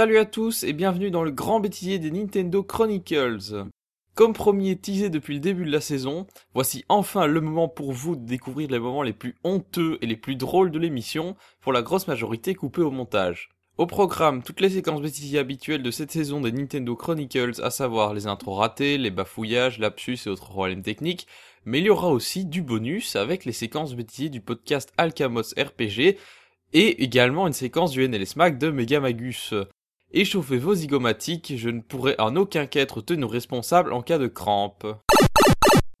Salut à tous et bienvenue dans le grand bêtisier des Nintendo Chronicles. Comme promis et teasé depuis le début de la saison, voici enfin le moment pour vous de découvrir les moments les plus honteux et les plus drôles de l'émission, pour la grosse majorité coupés au montage. Au programme, toutes les séquences bêtisiers habituelles de cette saison des Nintendo Chronicles, à savoir les intros ratés, les bafouillages, lapsus et autres problèmes techniques, mais il y aura aussi du bonus avec les séquences bêtisiers du podcast Alcamos RPG, et également une séquence du NLS Mac de Megamagus. Échauffez vos zygomatiques, je ne pourrai en aucun cas être tenu responsable en cas de crampe.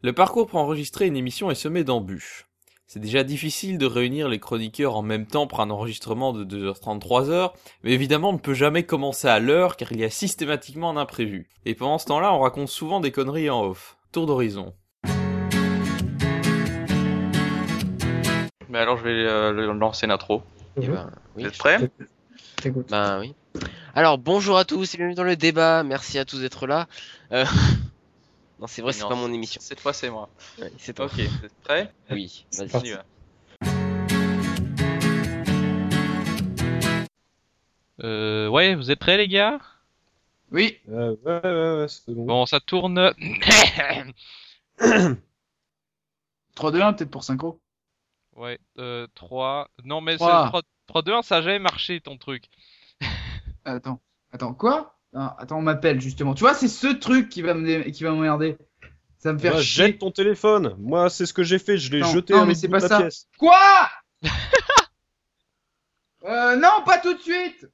Le parcours pour enregistrer une émission est semé d'embûches. C'est déjà difficile de réunir les chroniqueurs en même temps pour un enregistrement de 2h30, 3h, mais évidemment on ne peut jamais commencer à l'heure car il y a systématiquement un imprévu. Et pendant ce temps-là, on raconte souvent des conneries en off. Tour d'horizon. Mais alors je vais euh, lancer l'intro. Eh Mhm. ben, oui, Vous êtes prêts? Ben oui. Alors bonjour à tous et bienvenue dans le débat. Merci à tous d'être là. Euh, Non, c'est vrai, c'est pas mon émission. Cette fois c'est moi. Ouais, c'est toi. Ok, vous êtes prêts Oui. Vas-y. Euh, ouais, vous êtes prêts les gars? Oui. Euh, ouais, ouais, ouais, c'est bon. Bon, ça tourne. 3, 2, 1, peut-être pour synchro. ouais, euh, 3. Non, mais Trois. 3, 3, 2, 1, ça a jamais marché ton truc. Attends. Attends, quoi? Non, Attends, on m'appelle justement. Tu vois, c'est ce truc qui va me dé- qui va m'emmerder. Ça va me faire Bah, chier. jette ton téléphone. Moi, c'est ce que j'ai fait. Je l'ai jeté non, à mais c'est pas ça. pièce. Quoi? Euh, non, pas tout de suite.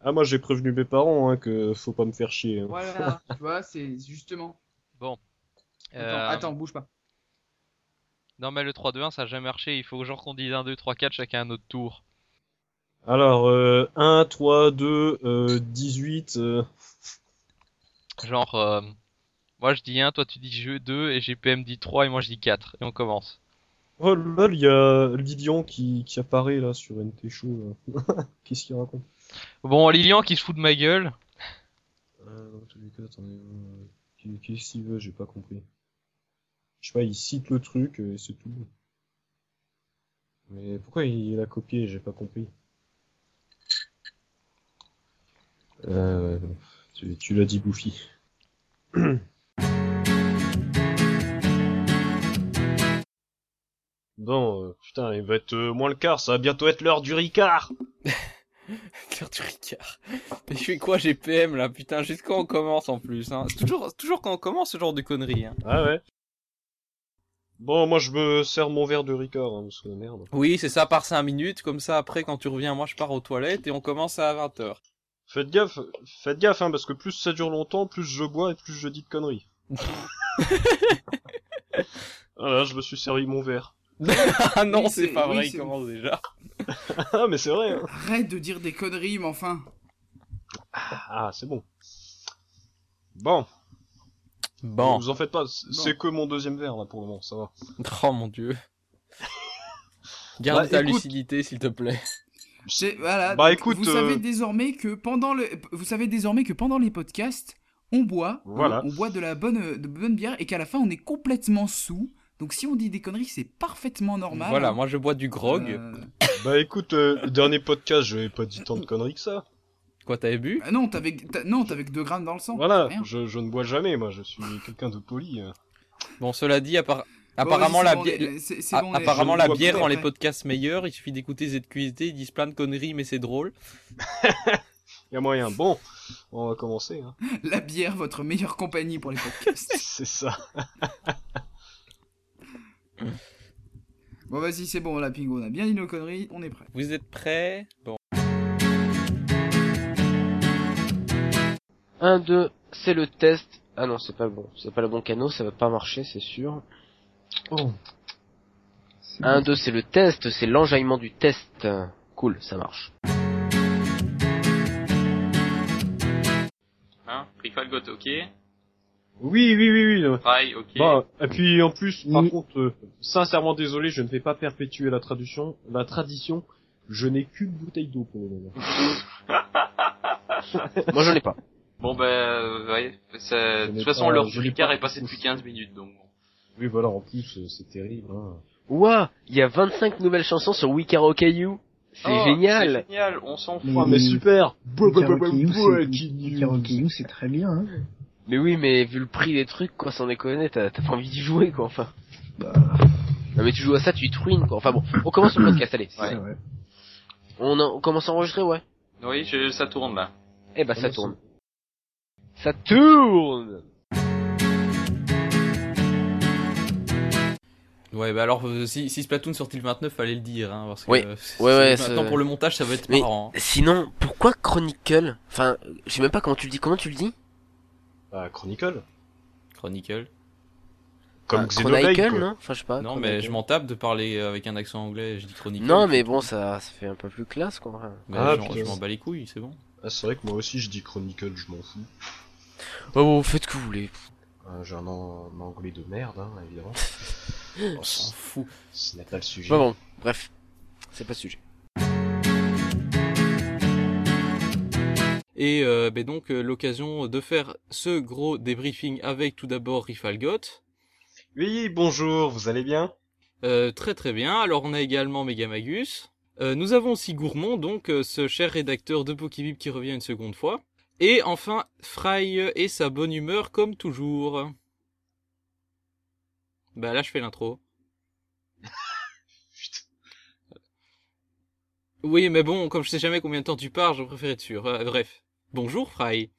Ah, moi, j'ai prévenu mes parents hein, que faut pas me faire chier. hein. Voilà, tu vois, c'est justement. Bon. Attends, Euh, attends, bouge pas. Non, mais le 3, 2, 1, ça a jamais marché. Il faut genre qu'on dise 1, 2, 3, 4, chacun un autre tour. Alors, euh, 1, 3, 2, euh, 18. euh, Genre, euh, moi je dis 1, toi tu dis jeu 2, et GPM dit 3, et moi je dis 4. Et on commence. Oh là, il y a Lilian qui, qui apparaît là sur NT Show. là. Qu'est-ce qu'il raconte? Bon, Lilian qui se fout de ma gueule. euh, dans tous les cas, attendez, euh, qu'est- Qu'est-ce qu'il veut J'ai pas compris. Je sais pas, il cite le truc euh, et c'est tout. Mais pourquoi il l'a copié J'ai pas compris. Euh, tu, tu l'as dit, Bouffi. Bon, euh, putain, il va être euh, moins le quart, ça va bientôt être l'heure du Ricard. Claire du Ricard. Mais je fais quoi GPM là? Putain, juste quand on commence en plus. Hein? Toujours, toujours quand on commence ce genre de conneries. Hein. Ah ouais. Bon, moi je me sers mon verre de Ricard, hein, parce que merde. Oui, c'est ça par 5 minutes. Comme ça, après, quand tu reviens, moi je pars aux toilettes et on commence à 20h. Faites gaffe, faites gaffe, hein, parce que plus ça dure longtemps, plus je bois et plus je dis de conneries. voilà, je me suis servi mon verre. ah non, Oui, c'est pas oui, vrai, il commence déjà. ah, mais c'est vrai. Hein. Arrête de dire des conneries, mais enfin. Ah, c'est bon. Bon, Bon. vous en faites pas, c'est que mon deuxième verre là pour le moment, ça va. Oh mon dieu. Garde Bah, ta écoute. lucidité, s'il te plaît. Voilà. Bah, donc, écoute, vous euh, savez désormais que pendant le, vous savez désormais que pendant les podcasts, on boit, hein, Voilà. on boit de la bonne, de bonne bière et qu'à la fin on est complètement sous. Donc si on dit des conneries, c'est parfaitement normal. Voilà, moi je bois du grog. Euh, Bah écoute, euh, le dernier podcast, j'avais pas dit tant de conneries que ça. Quoi, t'avais bu? Ah non, t'avais, non, t'avais que 2 grammes dans le sang. Voilà, je, je ne bois jamais, moi, je suis quelqu'un de poli. euh. Bon, cela dit, appara- Bon, apparemment la apparemment la bière rend les podcasts meilleurs, il suffit d'écouter ZQSD, ils disent plein de conneries mais c'est drôle. Y a moyen. Bon, on va commencer. Hein. La bière, votre meilleure compagnie pour les podcasts. C'est ça. bon, vas-y, c'est bon, la Pingo, on a bien dit nos conneries, on est prêt. Vous êtes prêts? Bon. 1, 2, c'est le test. Ah non, c'est pas le bon. C'est pas le bon canot, ça va pas marcher, c'est sûr. Oh. 1, 2, c'est le test, c'est l'enjaillement du test. Cool, ça marche. Hein Got, ok. Oui, oui, oui, oui. Try, ok. Bon, et puis en plus, par Mm. contre, euh, sincèrement désolé, je ne vais pas perpétuer la tradition. La tradition, je n'ai qu'une bouteille d'eau pour le moment. Moi j'en ai pas. Bon bah, euh, ouais. Je De toute façon, pas- l'heure je du Ricard pas est passée depuis 15 minutes, donc. Oui, voilà, en plus, euh, c'est terrible. Hein. Ouah, il y a 25 nouvelles chansons sur We Karaoke You. C'est Oh, génial. C'est génial, on s'en fout. Mais- mais super Breaking c'est très bien. Hein. Mais oui, mais vu le prix des trucs, quoi, sans déconner, t'as t'as pas envie d'y jouer, quoi, enfin. Bah, Non, mais tu joues à ça, tu te ruines, quoi. Enfin bon, on commence le podcast, allez. vrai. On, en- on commence à enregistrer, ouais. Oui, je- ça tourne là. Eh bah, ça Commence. tourne. Ça tourne Ouais, bah alors, euh, si, si Splatoon sortit le 29, fallait le dire, hein, parce que Oui. euh, Ouais, ouais, c'est- maintenant pour le montage, ça va être Mais marrant. hein. sinon, pourquoi Chronicle? Enfin, je sais même pas comment tu le dis. Comment tu le dis? Bah, Chronicle. Chronicle. Comme Ah, Xenoblade, Chronicle, non? Enfin, je sais pas. non, Chronicle. mais je m'en tape de parler avec un accent anglais, je dis Chronicle. Non, mais bon, ça, ça fait un peu plus classe, quoi. Mais Ah, genre, je m'en bats les couilles, c'est bon. Ah, c'est vrai que moi aussi je dis Chronicle, je m'en fous. Oh, bon, faites ce que vous voulez. Euh, J'ai un, an- un anglais de merde, hein, évidemment. On s'en fout. Ce n'est pas le sujet. Bon, bon, bref. C'est pas le sujet. Et euh, ben donc euh, l'occasion de faire ce gros débriefing avec tout d'abord Rifalgot. Oui, bonjour, vous allez bien? Euh, très très bien. Alors on a également Megamagus. Euh, nous avons aussi Gourmand, donc euh, ce cher rédacteur de Pokébip qui revient une seconde fois. Et enfin Fry et sa bonne humeur comme toujours. Bah là je fais l'intro. Oui mais bon, comme je sais jamais combien de temps tu pars, je préfère être sûr. Euh, bref. Bonjour Fry.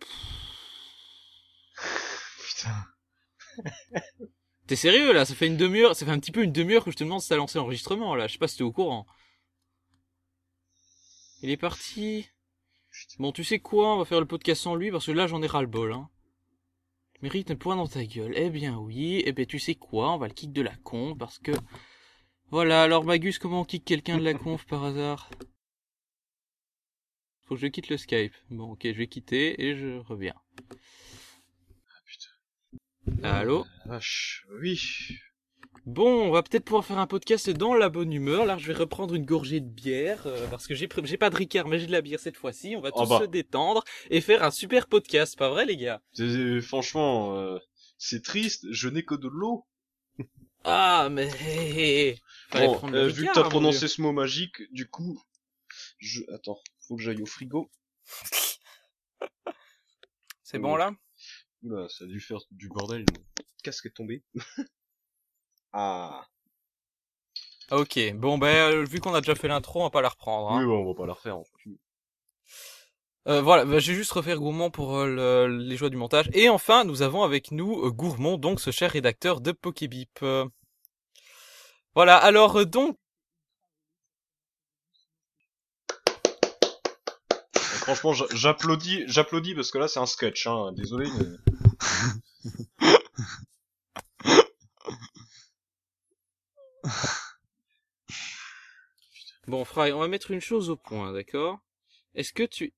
Putain. T'es sérieux là? Ça fait une demi-heure, ça fait un petit peu une demi-heure que je te demande si t'as lancé l'enregistrement là. Je sais pas si t'es au courant. Il est parti. Bon, tu sais quoi? On va faire le podcast sans lui parce que là j'en ai ras le bol. Hein. Tu mérites un point dans ta gueule. Eh bien oui. Eh ben tu sais quoi On va le kick de la conf parce que voilà. Alors Magus, comment on kick quelqu'un de la conf par hasard? Faut que je quitte le Skype. Bon, ok, je vais quitter et je reviens. Allô? Vache, oui. Bon, on va peut-être pouvoir faire un podcast dans la bonne humeur. Là, je vais reprendre une gorgée de bière euh, parce que j'ai pas de Ricard, mais j'ai de la bière cette fois-ci. On va Oh tous bah. se détendre et faire un super podcast, pas vrai, les gars? C'est- Franchement, euh, c'est triste, je n'ai que de l'eau. Ah, mais Bon, prendre le euh, vu que t'as mon prononcé ce mot magique, du coup, je... Attends, faut que j'aille au frigo. C'est bon là? Oula, ça a dû faire du bordel, casque est tombé. ah. Ok. Bon, ben euh, vu qu'on a déjà fait l'intro, on va pas la reprendre. Hein. Oui, bon, on va pas la refaire. en fait. Euh, voilà, bah, je vais juste refaire Gourmand pour euh, le- les joies du montage. Et enfin, nous avons avec nous euh, Gourmand, donc ce cher rédacteur de Pokébip. Euh, Voilà, alors euh, donc Franchement, j'a- j'applaudis, j'applaudis parce que là c'est un sketch, hein. Désolé. Mais... Bon, Fry, on va mettre une chose au point, d'accord? Est-ce que tu...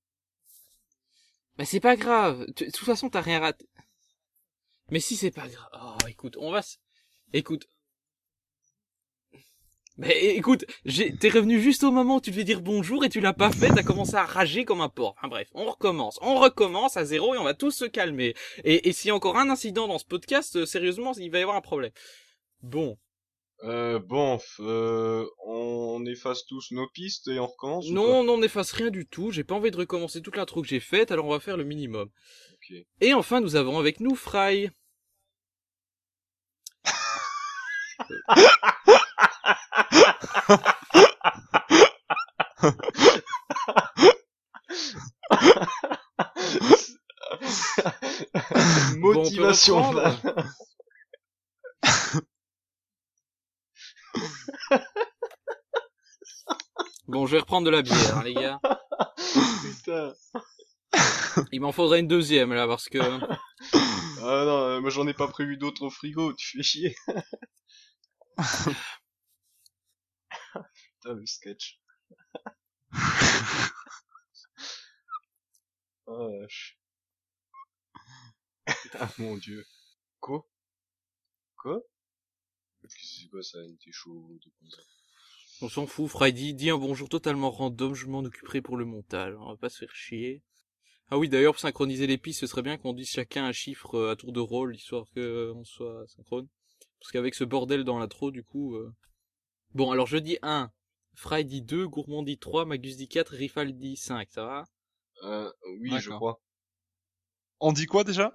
Mais c'est pas grave. De toute façon, t'as rien raté. Mais si c'est pas grave. Oh, écoute, on va... s- Écoute. Mais écoute, t'es revenu juste au moment où tu devais dire bonjour et tu l'as pas fait, t'as commencé à rager comme un porc. Enfin bref, on recommence, on recommence à zéro et on va tous se calmer. Et, et s'il y a encore un incident dans ce podcast, euh, sérieusement, il va y avoir un problème. Bon, Euh, bon, euh, on efface tous nos pistes et on recommence Non, non, n'efface rien du tout. J'ai pas envie de recommencer toute l'intro que j'ai faite, alors on va faire le minimum. pas Ok. Et enfin, nous avons avec nous Fry. Bon, on Motivation. reprendre. Bon, je vais reprendre de la bière, hein, les gars. Putain. Il m'en faudrait une deuxième là, parce que Ah non, euh, moi j'en ai pas prévu d'autres au frigo, tu fais chier. Putain, le sketch. oh, vache. Ah mon dieu. Quoi? Quoi? C'est quoi ça Il était chaud de ça on s'en fout. Fry dit, un bonjour totalement random. Je m'en occuperai pour le montage. On va pas se faire chier. Ah oui, d'ailleurs, pour synchroniser les pistes, ce serait bien qu'on dise chacun un chiffre euh, à tour de rôle, histoire que euh, soit synchrone. Parce qu'avec ce bordel dans l'intro, du coup, euh, Bon, alors je dis 1, Fry dit 2, Gourmand dit 3, Magus dit 4, Rifal dit 5, ça va? Euh, oui, je crois. On dit quoi déjà?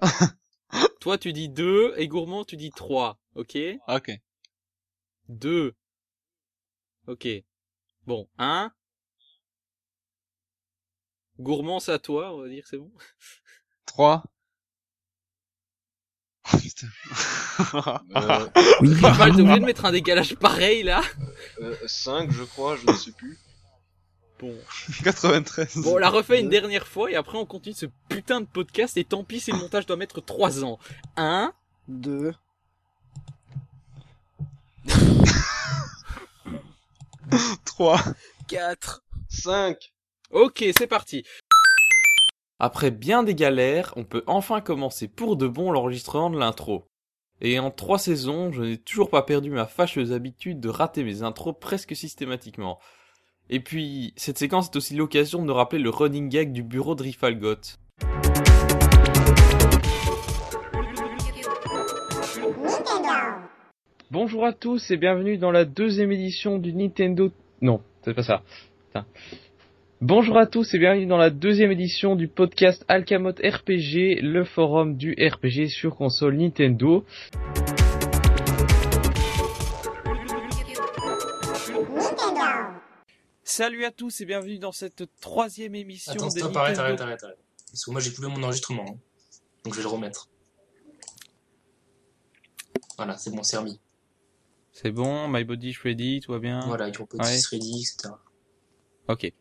Toi tu dis 2 et Gourmand tu dis 3, ok? Ok. 2. Ok. Bon, 1. Gourmand c'est à toi, on va dire, c'est bon 3. Putain. Euh, Oui, t'es obligé de mettre un décalage pareil là euh, 5, je crois, je ne sais plus. Bon. 93. Bon, on la refait une dernière fois et après on continue ce putain de podcast et tant pis si le montage doit mettre 3 ans. 1. 2. 3. 4. 5 Ok, c'est parti. Après bien des galères, on peut enfin commencer pour de bon l'enregistrement de l'intro. Et en trois saisons, je n'ai toujours pas perdu ma fâcheuse habitude de rater mes intros presque systématiquement. Et puis, cette séquence est aussi l'occasion de rappeler le running gag du bureau de Rifalgot. Bonjour à tous et bienvenue dans la deuxième édition du Nintendo... Non, c'est pas ça. Putain. Bonjour à tous et bienvenue dans la deuxième édition du podcast Alcamot RPG, le forum du RPG sur console Nintendo. Salut à tous et bienvenue dans cette troisième émission Attends, des stop, arrête, arrête, arrête. Parce que moi j'ai coupé mon enregistrement. hein. Donc je vais le remettre. Voilà, c'est bon, c'est remis. C'est bon, My Body Ready, tout va bien Voilà, petit Ouais. ready, etc. Ok.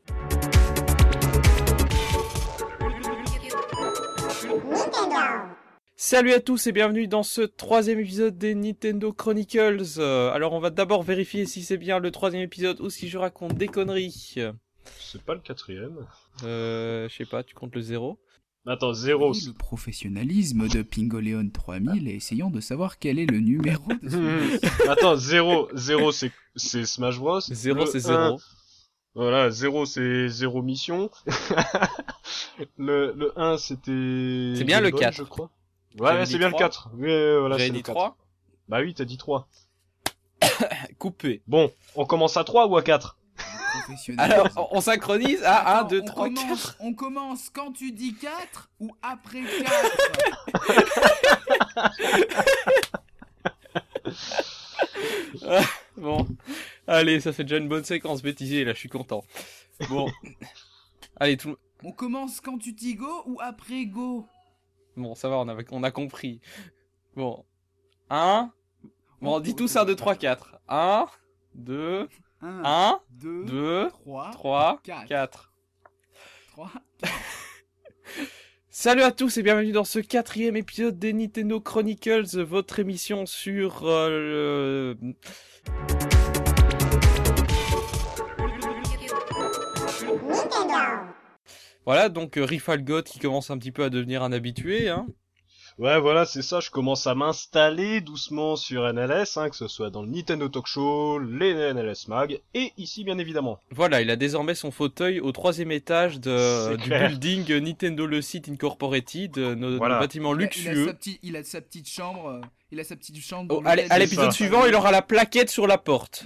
Salut à tous et bienvenue dans ce troisième épisode des Nintendo Chronicles. Euh, alors on va d'abord vérifier si c'est bien le troisième épisode ou si je raconte des conneries. C'est pas le quatrième. Euh, je sais pas, tu comptes le zéro? Attends, zéro. Le professionnalisme de Pingoleon 3000 et essayons de savoir quel est le numéro de ce... Attends, zéro, zéro c'est, c'est Smash Bros. Zéro Le c'est un, zéro. Voilà, zéro c'est zéro mission. le, le 1 c'était... C'est bien le Game Boy, 4. je crois. Ouais, dit c'est bien trois. le 4. Oui, voilà, J'avais dit le 4. 3 Bah oui, t'as dit 3. Coupé. Bon, on commence à 3 ou à 4 Alors on- on synchronise à 1, Attends, 2, on 3, commence, 4. On commence quand tu dis 4 ou après 4 Bon, allez, ça fait déjà une bonne séquence bêtisée là, je suis content. Bon, allez, tout... On commence quand tu dis go ou après go? Bon, ça va, on a, on a compris. Bon, 1, bon, dis tous 1, 2, 3, 4. 1, 2, 1, 1, 2, 2, 3, 3, quatre. 4. 3. Salut à tous et bienvenue dans ce quatrième épisode des Nintendo Chronicles, votre émission sur euh, le... Voilà, donc euh, Rifalgot qui commence un petit peu à devenir un habitué, hein. Ouais, voilà, c'est ça, je commence à m'installer doucement sur NLS, hein, que ce soit dans le Nintendo Talk Show, les NLS Mag, et ici bien évidemment. Voilà, il a désormais son fauteuil au troisième étage de, C'est du clair. building Nintendo Le Site Incorporated, euh, Il a, luxueux. il a sa petite chambre. euh, Il a sa petite chambre. Oh, allez, à l'épisode suivant, il aura la plaquette sur la porte.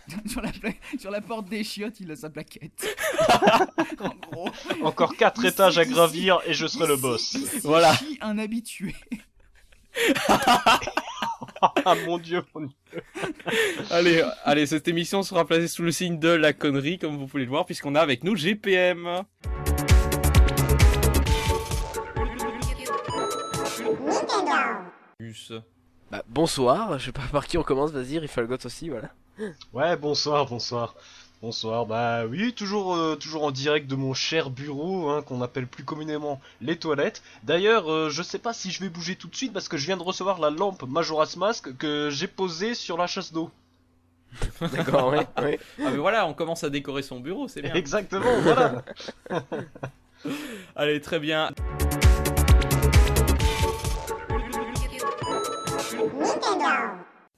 sur, la pla- sur la porte des chiottes, il a sa plaquette. en gros. Encore quatre Ici, étages à ici, gravir et je serai le boss. ici, Voilà. un habitué. ah mon dieu, mon dieu. Allez, allez, cette émission sera placée sous le signe de la connerie, comme vous pouvez le voir, puisqu'on a avec nous GPM. Bah, bonsoir, je sais pas par qui on commence, vas-y, Rifalgot aussi, voilà. Ouais, bonsoir, bonsoir. Bonsoir, bah oui, toujours, euh, toujours en direct de mon cher bureau, hein, qu'on appelle plus communément les toilettes. D'ailleurs, euh, je sais pas si je vais bouger tout de suite parce que je viens de recevoir la lampe Majora's Mask que j'ai posée sur la chasse d'eau. D'accord, ouais, ouais. Ah mais voilà, on commence à décorer son bureau, c'est bien. Exactement, voilà. Allez, très bien.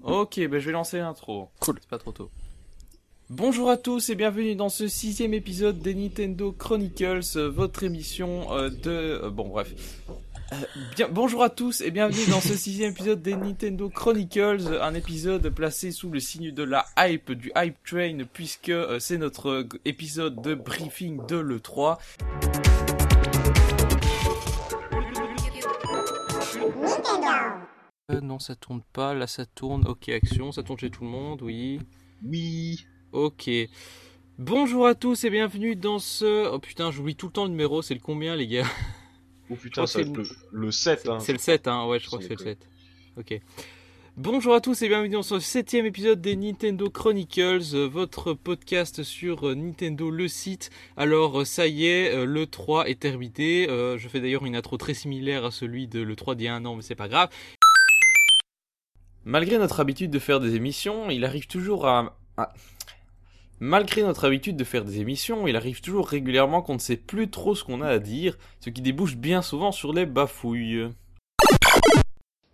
Ok, bah je vais lancer l'intro. Cool. C'est pas trop tôt. Bonjour à tous et bienvenue dans ce sixième épisode des Nintendo Chronicles, euh, votre émission euh, de... euh, bon bref. Bien, bonjour à tous et bienvenue dans ce sixième épisode des Nintendo Chronicles, un épisode placé sous le signe de la hype, du hype train, puisque euh, c'est notre euh, épisode de briefing de l'E3. Euh, non, ça tourne pas, là ça tourne, ok, action, ça tourne chez tout le monde, oui. Oui. Ok. Bonjour à tous et bienvenue dans ce... Oh putain, j'oublie tout le temps le numéro, c'est le combien les gars? Oh putain, être le, le 7. Hein. C'est le 7, hein, ouais, je crois que c'est le déconner. 7. Ok. Bonjour à tous et bienvenue dans ce septième épisode des Nintendo Chronicles, euh, votre podcast sur euh, Nintendo le site. Alors euh, ça y est, euh, le 3 est terminé. Euh, je fais d'ailleurs une intro très similaire à celui de le 3 d'il y a un an, mais c'est pas grave. Malgré notre habitude de faire des émissions, il arrive toujours à... à- Malgré notre habitude de faire des émissions, il arrive toujours régulièrement qu'on ne sait plus trop ce qu'on a à dire, ce qui débouche bien souvent sur les bafouilles.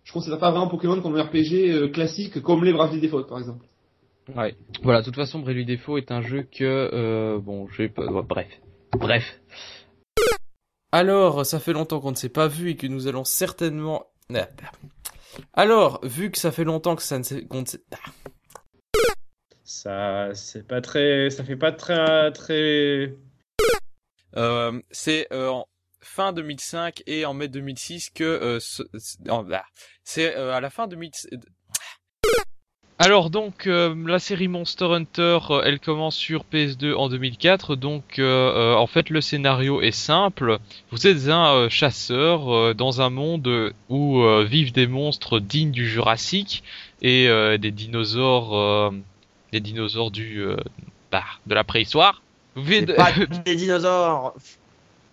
Je considère pas vraiment Pokémon comme un RPG euh, classique comme les Bravely Default par exemple. Ouais. Voilà, de toute façon, Bravely Default est un jeu que, euh, bon, je vais pas, ouais, bref, bref. Alors, ça fait longtemps qu'on ne s'est pas vu et que nous allons certainement. Ah. Alors, vu que ça fait longtemps que ça ne s'est, ah. Ça, c'est pas très, ça fait pas très, très. Euh, c'est euh, en fin 2005 et en mai 2006 que euh, ce- c'est c'est euh, à la fin 2000. Alors donc euh, la série Monster Hunter, euh, elle commence sur PS2 en 2004. Donc euh, en fait le scénario est simple. Vous êtes un euh, chasseur euh, dans un monde où euh, vivent des monstres dignes du Jurassique et euh, des dinosaures, euh, des dinosaures du euh, bah, de la préhistoire. Vous vivez de- Pas des dinosaures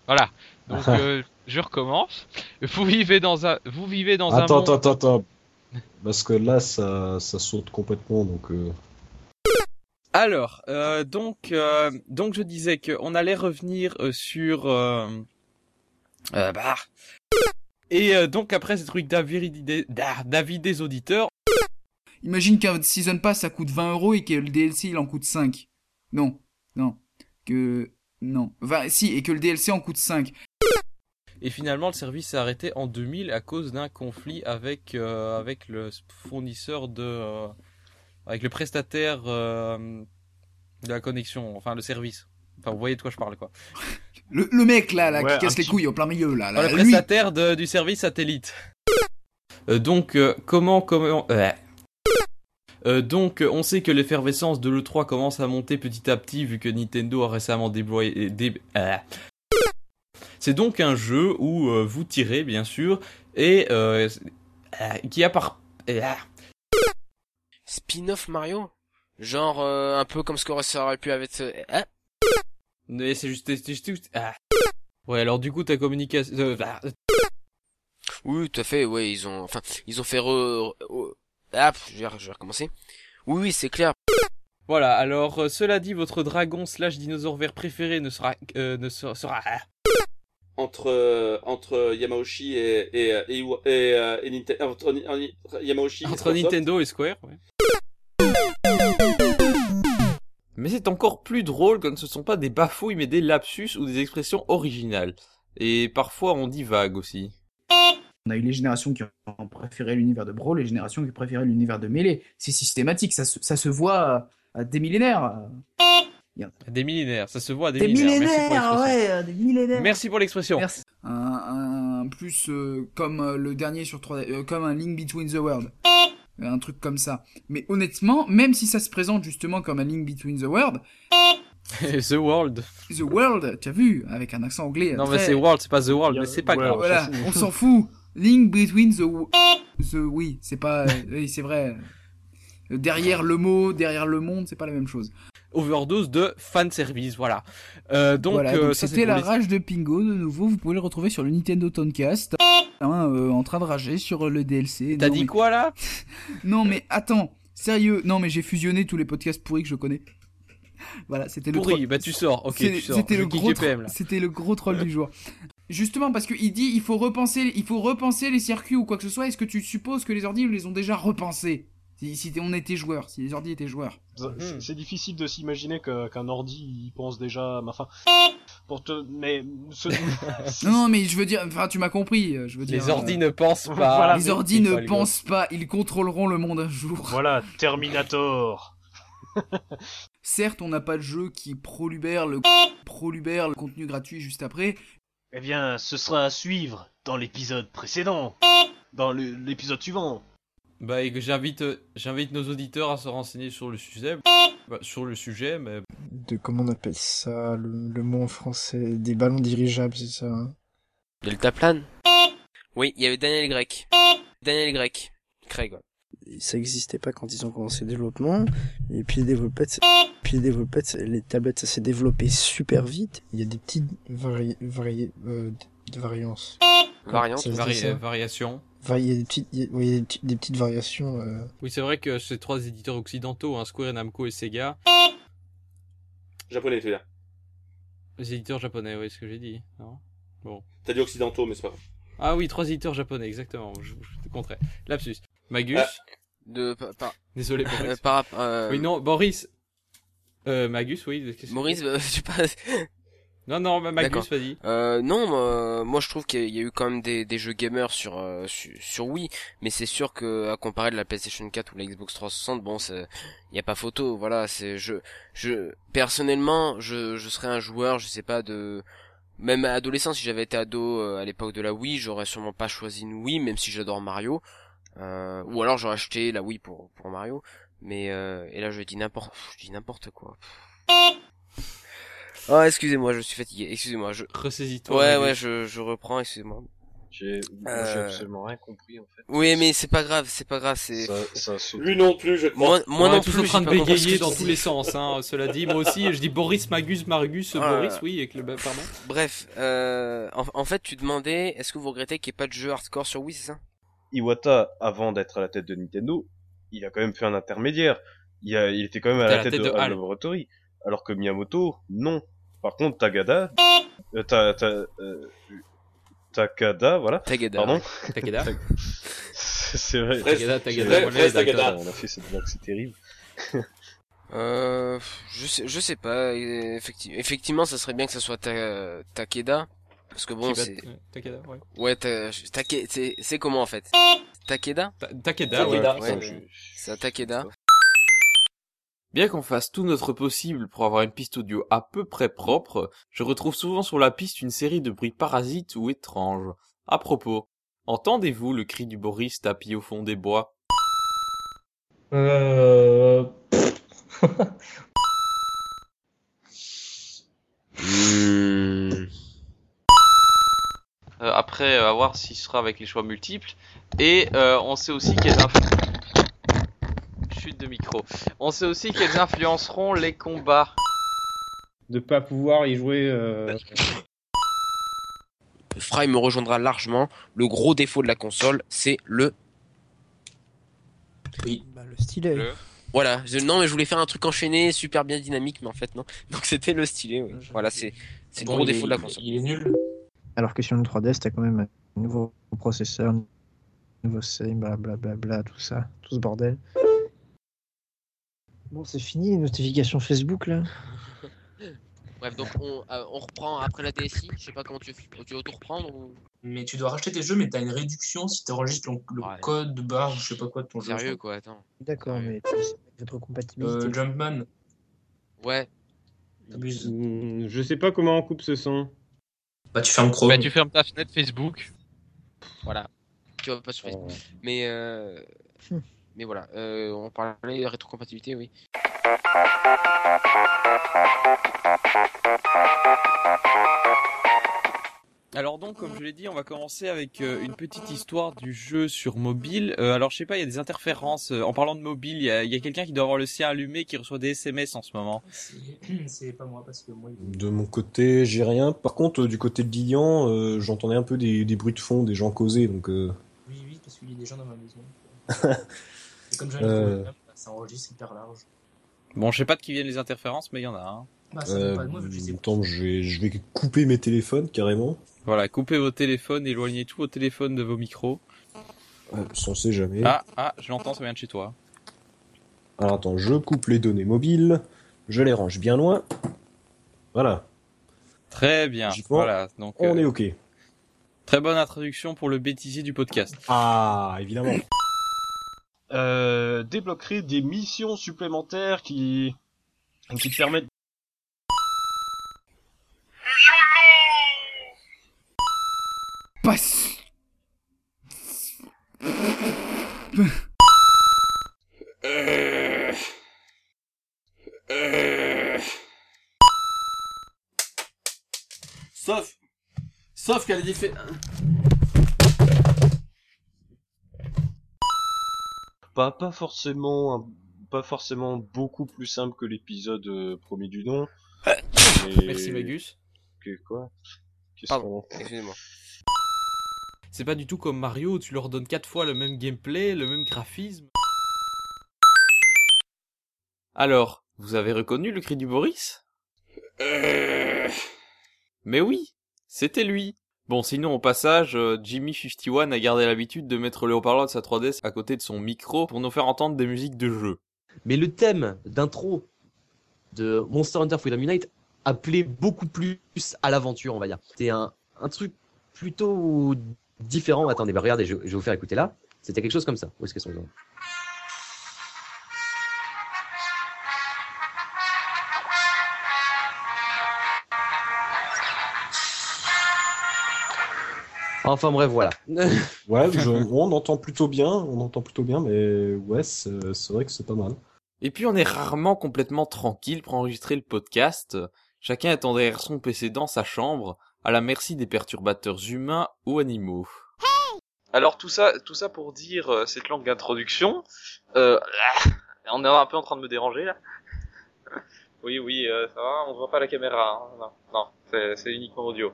voilà. Donc euh, je recommence. Vous vivez dans un, vous vivez dans un Attends, monde. attends, attends, attends. Parce que là, ça, ça saute complètement, donc... euh, Alors, euh, donc, euh, donc je disais qu'on allait revenir euh, sur, euh, euh, bah, et euh, donc après ces trucs d'avis des, d'a- d'avis des auditeurs, Imagine qu'un Season Pass ça coûte 20 euros et que le DLC il en coûte 5. Non, non. Que. Non. Enfin, si, et que le DLC en coûte 5. Et finalement le service s'est arrêté en 2000 à cause d'un conflit avec euh, avec le fournisseur de, euh, avec le prestataire euh, de la connexion, enfin le service. Enfin, vous voyez de quoi je parle, quoi. Le, le mec là, là, Ouais, qui casse les couilles au plein milieu là. Enfin, là le lui. prestataire de- du service satellite. Euh, donc, euh, comment, comment, euh, euh, donc, euh, on sait que l'effervescence de l'E3 commence à monter petit à petit vu que Nintendo a récemment déployé. dé- euh. C'est donc un jeu où euh, vous tirez, bien sûr, et euh, euh, qui a par. euh, Spin-off Mario? Genre un peu comme ce ça aurait pu avec... euh, hein? Mais c'est juste, juste- ah. Ouais, alors du coup, ta communication. euh, ah, Oui, tout à fait, ouais, ils ont... Enfin, ils ont fait... Re... Ah, je vais, je vais recommencer. Oui, oui, c'est clair. Voilà, alors euh, cela dit, votre dragon slash dinosaure vert préféré ne sera. euh, ne sera. sera- ah. Entre euh, entre Yamauchi et et et, et, et, euh, et Ninte- entre, entre Yamauchi et Entre Squaresoft. Nintendo et Square, ouais. Mais c'est encore plus drôle quand ce ne sont pas des bafouilles mais des lapsus ou des expressions originales. Et parfois on divague aussi. On a eu les générations qui ont préféré l'univers de Brawl, les générations qui préféraient l'univers de Melee. C'est systématique, ça se, ça se voit à, à des millénaires. Des millénaires, ça se voit à des, Des millénaires. Merci pour millénaires, l'expression. ouais, des millénaires. Merci pour l'expression. Un, un plus euh, comme euh, le dernier sur 3 euh, comme un Link Between the World. Un truc comme ça. Mais honnêtement, même si ça se présente justement comme un Link Between the World, The World. The World, tu as vu, avec un accent anglais. Non très- mais c'est World, c'est pas The World, mais c'est pas grave. Voilà, on s'en fout. Link between the, the oui, c'est pas, euh, oui, c'est vrai. Euh, Derrière le mot, derrière le monde, c'est pas la même chose. Overdose de fan service, voilà. Euh, donc, voilà, euh, c'était la les- rage de Pingo de nouveau. Vous pouvez le retrouver sur le Nintendo Toncast, hein, euh, en train de rager sur le DLC. T'as dit mais- quoi là? Non mais attends, sérieux. Non mais j'ai fusionné tous les podcasts pourris que je connais. Voilà, c'était le Pourri, troll. bah tu sors, ok, C'est- tu sors. C'était le gros, GPM, tro- c'était le gros troll du jour. Justement parce qu'il dit il faut repenser, il faut repenser les circuits ou quoi que ce soit. Est-ce que tu supposes que les ordi les ont déjà repensés? Si, si on était joueurs, si les ordi étaient joueurs. C'est- C'est difficile de s'imaginer que- qu'un ordi il pense déjà. Enfin, pour te. Mais. ce- Non, non, mais je veux dire, enfin, tu m'as compris. euh, Je veux dire. Les ordis euh, ne pensent pas. Voilà, les c'est ne pensent pas, ils contrôleront le monde un jour. Voilà, Terminator. Certes, on n'a pas de jeu qui prolubère le prolubère le contenu gratuit juste après. Eh bien, ce sera à suivre dans l'épisode précédent. Dans l'épisode suivant. Bah, et que j'invite, euh, j'invite nos auditeurs à se renseigner sur le sujet. Bah, sur le sujet, mais De comment on appelle ça, le, le mot en français, des ballons dirigeables, c'est ça hein Deltaplane Oui, il y avait Daniel Grec. Daniel Grec. Craig, ouais. Ça n'existait pas quand ils ont commencé le développement. Et puis les développettes, puis les développettes, c'est- les tablettes, ça s'est développé super vite. Il y a des petites vari... vari... euh, de variances. Variantes vari- ça? Euh, Il y a des petites, il y a- des petites, des petites variations. euh, Oui, c'est vrai que ces trois éditeurs occidentaux, hein, Square, Namco et Sega, Japonais, tu là. les éditeurs japonais, oui, c'est ce que j'ai dit. Non? Bon. T'as dit occidentaux, mais c'est pas grave. Ah oui, trois éditeurs japonais, exactement. Je, je te compterai. Lapsus. Magus. Ah. De, par, par- Désolé, Boris. euh, par euh, Oui, non, Boris. Euh, Magus, oui. Maurice, euh, je sais pas. Non, non, bah. Magus, vas-y. Euh, non, moi, moi, je trouve qu'il y a- il y a eu quand même des, des jeux gamers sur, euh, sur, sur Wii, mais c'est sûr que à comparer de la PlayStation 4 ou la Xbox 360, bon, il y a pas photo. Voilà, c'est je, je personnellement, je, je serais un joueur, je sais pas de, même adolescent, si j'avais été ado euh, à l'époque de la Wii, j'aurais sûrement pas choisi une Wii, même si j'adore Mario, euh, ou alors j'aurais acheté la Wii pour pour Mario. Mais euh, et là, je dis n'importe, je dis n'importe quoi. Oh, excusez-moi, je suis fatigué. Excusez-moi, je. Ressaisis-toi. Ouais, ouais, je, je reprends, excusez-moi. J'ai Euh, absolument rien compris en fait. Oui, mais c'est pas grave, c'est pas grave, c'est. Ça, ça. Lui non plus, je crois. Moi, moi On est non tous plus. en train de bégayer dans tous les sens, hein. Cela dit, moi aussi, je dis Boris, Magus, Margus, Ah. Boris, oui, avec le, pardon. Bref, euh, en, en fait, tu demandais, est-ce que vous regrettez qu'il n'y ait pas de jeu hardcore sur Wii, c'est ça? Iwata, avant d'être à la tête de Nintendo, il a quand même fait un intermédiaire. Il, a, il était quand même à la, tête, de, HAL. Laboratory. Alors que Miyamoto, non. Par contre, Tagada, euh, ta, ta, euh, Takada, voilà. Tagada. Pardon. Takeda. c'est vrai. Tagada, Tagada, Tagada. On a fait cette blague, c'est terrible. Euh, je sais, je sais pas. Effectivement, effectivement, ça serait bien que ça soit ta, Takeda, parce que bon, c'est. Takeda, ouais. Ouais, ta- Take- c'est c'est comment en fait? Takeda Ta- Takeda, ouais. Takeda. Ouais, Ouais. c'est Takeda. Bien qu'on fasse tout notre possible pour avoir une piste audio à peu près propre, je retrouve souvent sur la piste une série de bruits parasites ou étranges. À propos, entendez-vous le cri du Boris tapis au fond des bois? Euh... Après, euh, à voir s'il sera avec les choix multiples. Et euh, on sait aussi quelles influ- chute de micro. On sait aussi qu'elles influenceront les combats. De pas pouvoir y jouer. Euh... Fry me rejoindra largement. Le gros défaut de la console, c'est le. Oui. bah, le stylet. Le- Voilà. Je- non, mais je voulais faire un truc enchaîné, super bien dynamique, mais en fait non. Donc c'était le stylet. Oui. Voilà, c'est c'est le Bon, gros est- défaut de la console. Il est nul. Alors que sur une 3DS, t'as quand même un nouveau processeur, un nouveau save, blablabla, bla, tout ça, tout ce bordel. Bon, c'est fini, les notifications Facebook là. Bref, donc on, euh, on reprend après la DSI. Je sais pas comment tu veux, tu veux tout reprendre ou. Mais tu dois racheter tes jeux, mais t'as une réduction si t'enregistres le, le Ouais. code de barre ou je sais pas quoi de ton jeu. Sérieux quoi, attends. D'accord, mais c'est votre compatibilité. Euh, Jumpman, Ouais. t'abuses. Hmm, Je sais pas comment on coupe ce son. Bah tu fermes Chrome. Bah, tu fermes ta fenêtre Facebook. Voilà. Tu vas pas sur Facebook. Mais euh... mais voilà, euh, on parlait de rétrocompatibilité, oui. Alors donc, comme je l'ai dit, on va commencer avec euh, une petite histoire du jeu sur mobile. Euh, alors je sais pas, il y a des interférences. Euh, en parlant de mobile, il y a, quelqu'un qui doit avoir le sien allumé qui reçoit des SMS en ce moment. C'est- pas moi parce que moi. De mon côté, j'ai rien. Par contre, euh, du côté de Lilian, euh, j'entendais un peu des, des bruits de fond, des gens causer, donc... euh, Oui, oui, parce qu'il y a des gens dans ma maison. Comme j'avais Euh. ça enregistre hyper large. Bon, je sais pas de qui viennent les interférences, mais il y en a. Hein. Bah ça euh, vient pas de moi, vu que je attends, vais, je vais couper mes téléphones, carrément. Voilà, coupez vos téléphones, éloignez tous vos téléphones de vos micros. Euh, on sait jamais. Ah, ah, je l'entends, ça vient de chez toi. Alors attends, je coupe les données mobiles, je les range bien loin. Voilà. Très bien. Voilà. Donc, on euh, est ok. Très bonne introduction pour le bêtisier du podcast. Ah, évidemment. Euh, débloquerait des missions supplémentaires qui qui te permettent Passe. Sauf, sauf qu'elle est différente. Pas pas forcément un- pas forcément beaucoup plus simple que l'épisode euh, premier du nom. mais- Merci Magus. Que quoi? Qu'est-ce Pardon, qu'on- excusez-moi. C'est pas du tout comme Mario où tu leur donnes quatre fois le même gameplay, le même graphisme. Alors, vous avez reconnu le cri du Boris? Euh... Mais oui, c'était lui. Bon, sinon au passage, euh, Jimmy51 a gardé l'habitude de mettre le haut-parleur de sa 3DS à côté de son micro pour nous faire entendre des musiques de jeu. Mais le thème d'intro de Monster Hunter Freedom Unite appelait beaucoup plus à l'aventure, on va dire. C'était un, un truc plutôt différent. Attendez, bah regardez, je, je vais vous faire écouter là. C'était quelque chose comme ça. Où est-ce qu'elles sont? Enfin bref, voilà. Ouais, je- on entend plutôt bien, on entend plutôt bien, mais ouais, c'est c'est vrai que c'est pas mal. Et puis on est rarement complètement tranquille pour enregistrer le podcast. Chacun étant derrière son PC dans sa chambre, à la merci des perturbateurs humains ou animaux. Alors tout ça, tout ça pour dire euh, cette langue d'introduction. Euh, on est un peu en train de me déranger là. Oui, oui, euh, ça va. On voit pas la caméra. hein. Non, non, c'est c'est uniquement audio.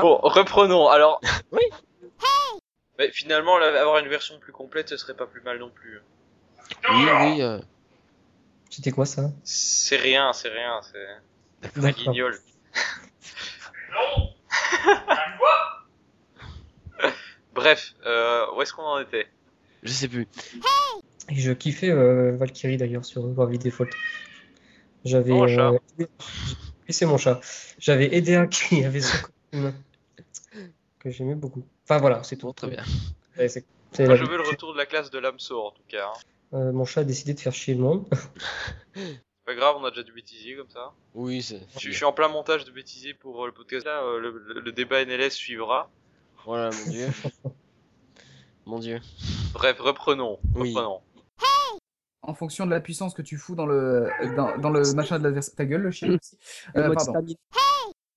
Bon, reprenons. Alors, oui. Mais finalement, là, avoir une version plus complète, ce serait pas plus mal non plus. Oui, oui. euh, C'était quoi ça? C'est rien, c'est rien, c'est un guignol. Bref, euh, où est-ce qu'on en était? Je sais plus. Et je kiffais euh, Valkyrie d'ailleurs sur Gravity Default. J'avais. Oh, oui, c'est mon chat. J'avais Edea qui avait son costume que j'aimais beaucoup. Enfin voilà, c'est tout. Très bien. Ouais, c'est- c'est Moi, la je veux le retour de la classe de l'AMSO en tout cas. hein. Euh, mon chat a décidé de faire chier le monde. C'est pas grave, on a déjà du bêtisier comme ça. Oui, c'est. Je, je suis en plein montage de bêtisier pour euh, le podcast là, euh, le, le- le débat NLS suivra. Voilà, mon dieu. mon dieu. Bref, reprenons. Oui. reprenons. En fonction de la puissance que tu fous dans le, dans, dans le machin de l'adversaire. Ta gueule, le chien. Le Euh, pardon.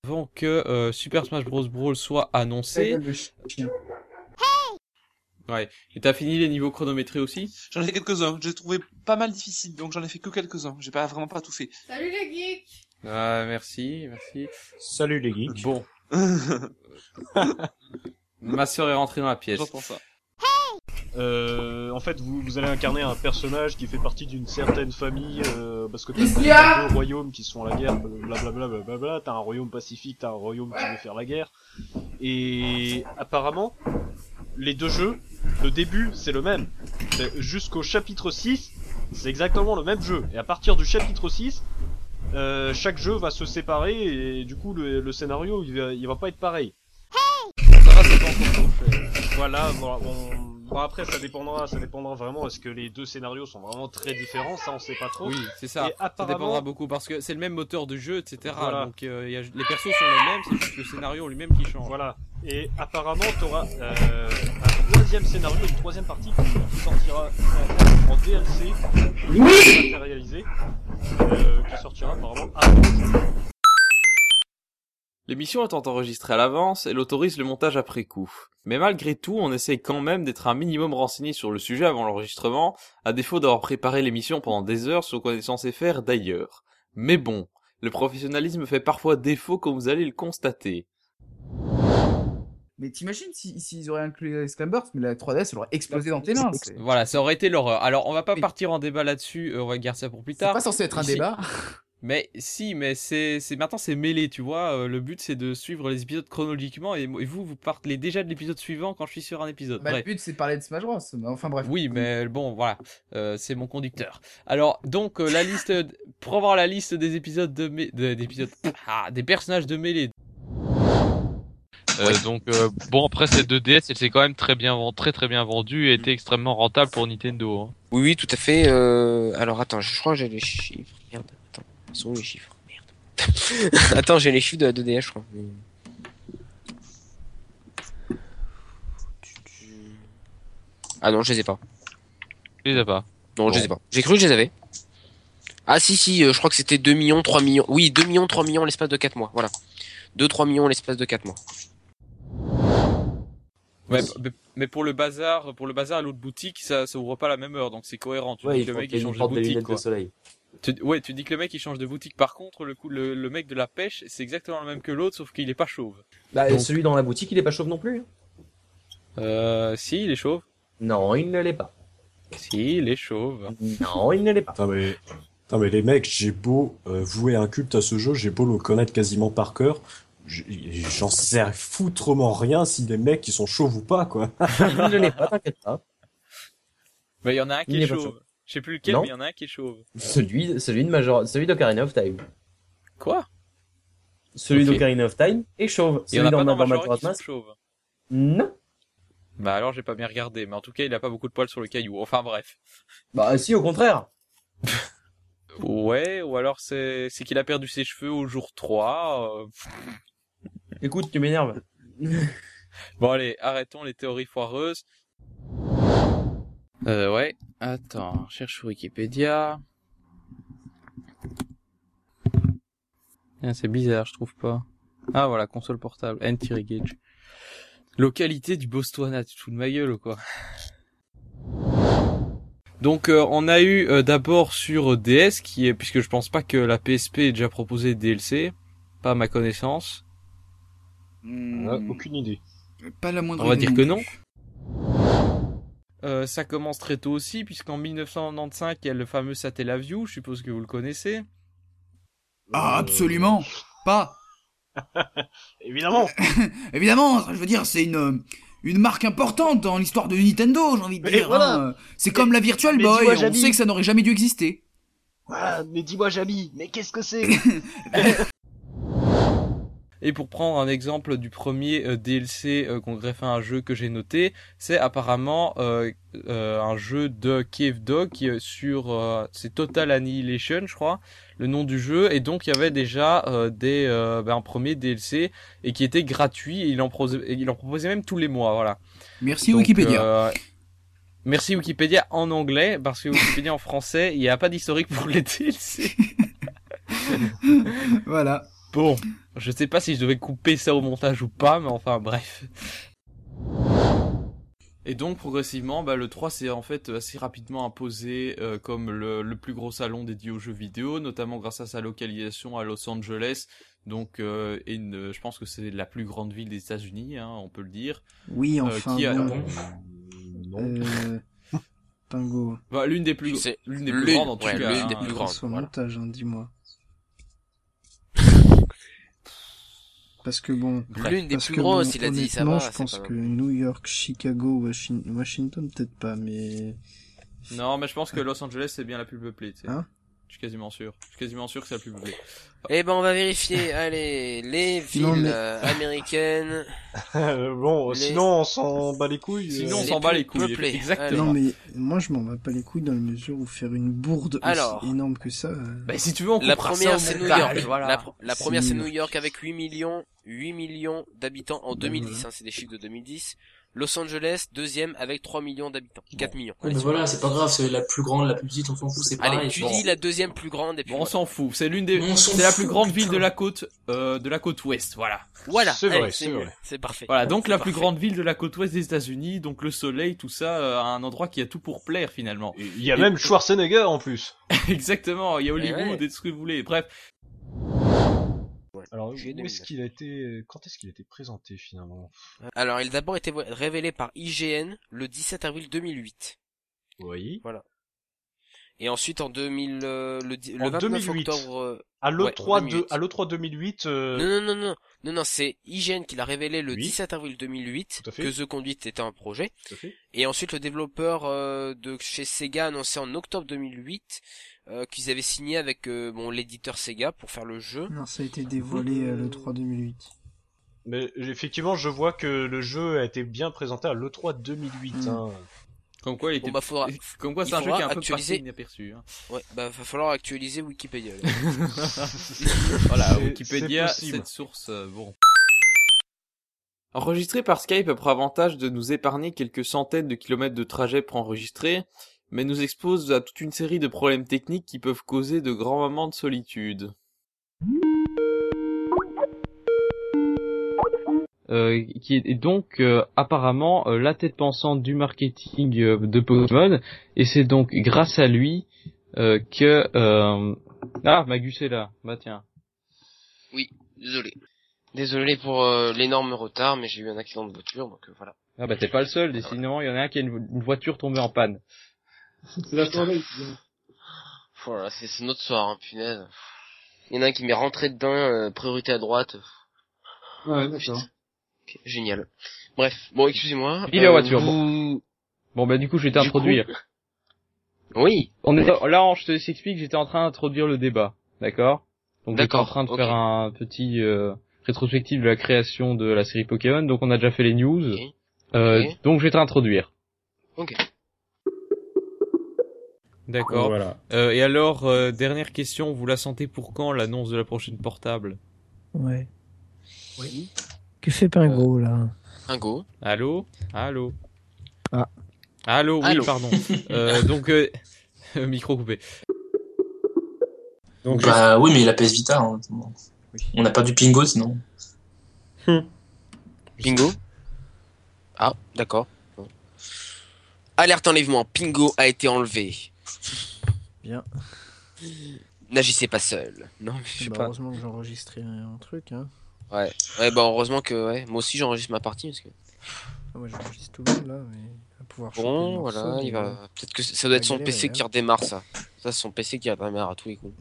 Avant que euh, Super Smash Bros. Brawl soit annoncé. Ouais. Et t'as fini les niveaux chronométrés aussi? J'en ai fait quelques-uns. J'ai trouvé pas mal difficile, donc j'en ai fait que quelques-uns. J'ai pas vraiment pas tout fait. Salut les geeks Ah, merci, merci. Salut les geeks. Bon. Ma sœur est rentrée dans la pièce. J'entends ça. Euh, en fait, vous, vous allez incarner un personnage qui fait partie d'une certaine famille, euh, parce que t'as deux royaumes qui sont à la guerre, blablabla, blablabla, t'as un royaume pacifique, t'as un royaume qui veut faire la guerre, et apparemment, les deux jeux, le début, c'est le même. Jusqu'au chapitre 6, c'est exactement le même jeu, et à partir du chapitre 6, euh, chaque jeu va se séparer, et du coup, le, le scénario, il va, il va pas être pareil. Ça c'est pas encore trop fait. Voilà, bon, on- bon, après ça dépendra, ça dépendra vraiment. Est-ce que les deux scénarios sont vraiment très différents Ça, on sait pas trop. Oui, c'est ça. Et Ça dépendra beaucoup parce que c'est le même moteur de jeu, etc. Voilà. Donc euh, y a- les persos sont les mêmes, c'est juste le scénario lui-même qui change. Voilà. Et apparemment, t'auras euh, un troisième scénario, une troisième partie qui sortira euh, en DLC, matérialisé, euh, qui sortira apparemment après. L'émission étant enregistrée à l'avance, elle autorise le montage après coup. Mais malgré tout, on essaye quand même d'être un minimum renseigné sur le sujet avant l'enregistrement, à défaut d'avoir préparé l'émission pendant des heures sur ce qu'on est censé faire d'ailleurs. Mais bon, le professionnalisme fait parfois défaut comme vous allez le constater. Mais t'imagines si- s'ils auraient inclus les mais la 3DS, elle aurait explosé dans tes mains. c'est- Voilà, ça aurait été l'horreur. Alors, on va pas partir en débat là-dessus, euh, on va garder ça pour plus C'est tard. pas censé être un Ici- débat. Mais si, mais c'est c'est maintenant c'est mêlé, tu vois. euh, le but c'est de suivre les épisodes chronologiquement et, et vous vous parlez déjà de l'épisode suivant quand je suis sur un épisode. Bah, le Bref. but, c'est de parler de Smash Bros. Mais Enfin, bref. Oui, mais bon, voilà, euh, c'est mon conducteur. Alors, donc, euh, la liste, d- pour avoir la liste des épisodes de, de- d'épisodes, ah, des personnages de mêlée. Euh, donc euh, bon après cette 2DS elle s'est quand même très bien vend- très très bien vendue et était extrêmement rentable pour Nintendo. hein. Oui, oui, tout à fait. Euh... Alors attends, je crois que j'ai les chiffres. Merde, ils sont où les chiffres Merde. attends, j'ai les chiffres de la 2DS, je crois. Ah non, je les ai pas. Tu les as pas. Non, je les ai pas. J'ai cru que je les avais. Ah si, si, euh, je crois que c'était 2 millions, 3 millions. Oui, 2 millions, 3 millions en l'espace de 4 mois. Voilà. 2-3 millions en l'espace de 4 mois. Ouais, mais, mais pour le bazar, pour le bazar à l'autre boutique, ça, ça ouvre pas à la même heure, donc c'est cohérent. Tu Ouais, dis il que le mec il change de boutique, quoi. de soleil. Tu- ouais, tu dis que le mec il change de boutique. Par contre, le coup, le, le mec de la pêche, c'est exactement le même que l'autre, sauf qu'il est pas chauve. Bah, Donc- celui dans la boutique, il est pas chauve non plus. Euh, si, il est chauve. Non, il ne l'est pas. Si, il est chauve. Non, il ne l'est pas. Putain, mais... Putain, mais les mecs, j'ai beau euh, vouer un culte à ce jeu, j'ai beau le connaître quasiment par cœur, j'en sais foutrement rien si les mecs ils sont chauves ou pas, quoi. il ne l'est pas, t'inquiète pas. Mais il y en a un Il qui est chauve. Je sais plus lequel, Non. mais il y en a un qui est chauve. Celui, celui de Major, celui d'Ocarina of Time. Quoi? Celui Ok. d'Ocarina of Time est chauve. Il y en a pas dans dans Majora's Mask. chauves. Non. Bah alors j'ai pas bien regardé, mais en tout cas il a pas beaucoup de poils sur le caillou. Enfin bref. Bah si, au contraire. Ouais, ou alors c'est c'est qu'il a perdu ses cheveux au jour 3. euh. Écoute, tu m'énerves. Bon allez, arrêtons les théories foireuses. Euh ouais, attends, cherche sur Wikipédia. Ah, c'est bizarre, je trouve pas. Ah voilà, console portable, anti-regage. Localité du Botswana, tu te fous de ma gueule ou quoi? Donc euh, on a eu euh, d'abord sur DS qui est puisque je pense pas que la PSP ait déjà proposé DLC, pas à ma connaissance. Ah, aucune idée. Pas la moindre On va dire que non. plus. Euh, ça commence très tôt aussi puisqu'en 1995 il y a le fameux Satellaview, je suppose que vous le connaissez. Ah, absolument pas. Évidemment. Évidemment, je veux dire, c'est une une marque importante dans l'histoire de Nintendo, j'ai envie de Mais dire. voilà. hein. C'est comme la Virtual mais Boy, on sait que ça n'aurait jamais dû exister. Voilà, mais dis-moi, Jamy, mais qu'est-ce que c'est? Et pour prendre un exemple du premier euh, DLC euh, qu'on greffe à un jeu que j'ai noté, c'est apparemment euh, euh, un jeu de Cave Dog sur euh, c'est Total Annihilation, je crois, le nom du jeu. Et donc il y avait déjà euh, des euh, ben, un premier DLC et qui était gratuit. Et il en proposait, et il en proposait même tous les mois, voilà. Merci Donc, Wikipédia. euh, Merci Wikipédia en anglais parce que Wikipédia en français, il n'y a pas d'historique pour les DLC. voilà. Bon, je sais pas si je devais couper ça au montage ou pas, mais enfin bref. Et donc progressivement, bah, le 3 s'est en fait assez rapidement imposé euh, comme le, le plus gros salon dédié aux jeux vidéo, notamment grâce à sa localisation à Los Angeles. Donc, euh, et une- je pense que c'est la plus grande ville des États-Unis, hein, on peut le dire. Oui, Euh, enfin, qui a- bon. Euh, Pingo. Bah, l'une des plus, l'une des plus grandes en tout ouais, cas. l'une des hein. plus grandes. Voilà. montage, hein, dis-moi. Parce que bon. L'une des plus grosses, bon, il a dit, ça va, Je pense pas que New York, Chicago, Washing- Washington, peut-être pas, mais. Non, mais je pense que Los Angeles c'est bien la plus peuplée. tu sais. Hein? Je suis quasiment sûr. Je suis quasiment sûr que c'est la plus peuplée. Eh ben, on va vérifier. Allez, les villes Non, mais- euh, américaines. Bon, Les- sinon on s'en bat les couilles. Sinon, on s'en bat les couilles. peuplées. Exactement. Non, mais moi, je m'en bats pas les couilles dans la mesure où faire une bourde Alors. aussi énorme que ça. euh, Bah, si tu veux, on La première, ça c'est New York. voilà. La, pr- la C'est première, c'est New York avec 8 millions, 8 millions d'habitants en Ben 2010. voilà. hein, c'est des chiffres de 2010. Los Angeles, deuxième avec 3 millions d'habitants. 4 millions. Ouais, mais voilà, c'est pas grave, c'est la plus grande, la plus petite, on s'en fout, c'est pareil. Allez, tu Bon. dis la deuxième plus grande et puis Bon, on s'en fout. C'est l'une des, c'est la plus grande ville de la côte, euh, de la côte ouest. Voilà. Voilà, C'est vrai, c'est vrai. C'est parfait. Voilà. Donc la plus grande ville de la côte ouest des États-Unis. Donc le soleil, tout ça, euh, un endroit qui a tout pour plaire finalement. Il y a Et- même Schwarzenegger en plus. Exactement. Il y a Hollywood ouais. et tout ce que vous voulez. Bref. Alors, où est-ce qu'il a été, quand est-ce qu'il a été présenté finalement Alors, il a d'abord été révélé par IGN le 17 avril 2008. Oui. Voilà. Et ensuite en 2000, euh, le, le En 29 2008. octobre. euh, À ouais, l'E3 en de, 2008. à l'E3 2008, euh, Non, non, non, non, non, non, c'est IGN qui l'a révélé le Oui. 17 avril 2008 Tout à fait. que The Conduit était un projet. Tout à fait. Et ensuite le développeur euh, de chez Sega a annoncé en octobre 2008 euh, qu'ils avaient signé avec euh, bon l'éditeur Sega pour faire le jeu. Non, ça a été dévoilé euh, le 3 2008. mais effectivement, je vois que le jeu a été bien présenté à l'E3 2008. Mm. hein. Comme quoi, il était... Bon, bah, faudra- Comme quoi, c'est un jeu qui est un peu actualiser- passé inaperçu. hein. Ouais, bah va falloir actualiser Wikipédia. là. voilà, Wikipédia, cette source, euh, bon. Enregistrer par Skype a pour avantage de nous épargner quelques centaines de kilomètres de trajet pour enregistrer, mais nous expose à toute une série de problèmes techniques qui peuvent causer de grands moments de solitude. euh, qui est donc euh, apparemment euh, la tête pensante du marketing euh, de Pokémon et c'est donc grâce à lui euh, que euh... ah Magus est là bah tiens Oui, désolé. Désolé pour euh, l'énorme retard, mais j'ai eu un accident de voiture, donc euh, voilà. ah bah t'es pas le seul décidément il y en a un qui a une, une voiture tombée en panne C'est la soirée. Voilà, c'est c'est notre soir, hein, punaise. Il y en a un qui m'est rentré dedans, euh, priorité à droite. Ouais, d'accord. Génial. Bref, bon, excusez-moi. Il est en euh, voiture, vous- bon bah du coup je vais Du t'introduire Oui. on est là on, je te explique j'étais en train d'introduire le débat d'accord? Donc j'étais en train de faire un petit euh, rétrospective de la création de la série Pokémon donc on a déjà fait les news. Euh, donc je vais t'introduire Ok. D'accord. Voilà. Euh, et alors, euh, dernière question, vous la sentez pour quand l'annonce de la prochaine portable? Ouais. Oui. Que fait Pingo là? Un go. Allô? Allô? Ah. Allô, oui, Allô. pardon. euh, donc, euh, micro coupé. Donc, Bah oui, mais la PS Vita. hein. On n'a pas du Pingo sinon. Pingo Ah, d'accord. Alerte enlèvement, Pingo a été enlevé. Bien. N'agissez pas seul. Non, mais je sais Bah, pas. heureusement que j'ai enregistré un truc. Hein. Ouais. Ouais, bah heureusement que ouais. Moi aussi j'enregistre ma partie parce que. Ah, moi j'enregistre tout le monde là, mais à pouvoir Bon, voilà, il va. Peut-être que ça doit être son PC qui redémarre ça. Ça, c'est son PC qui redémarre à tous les coups.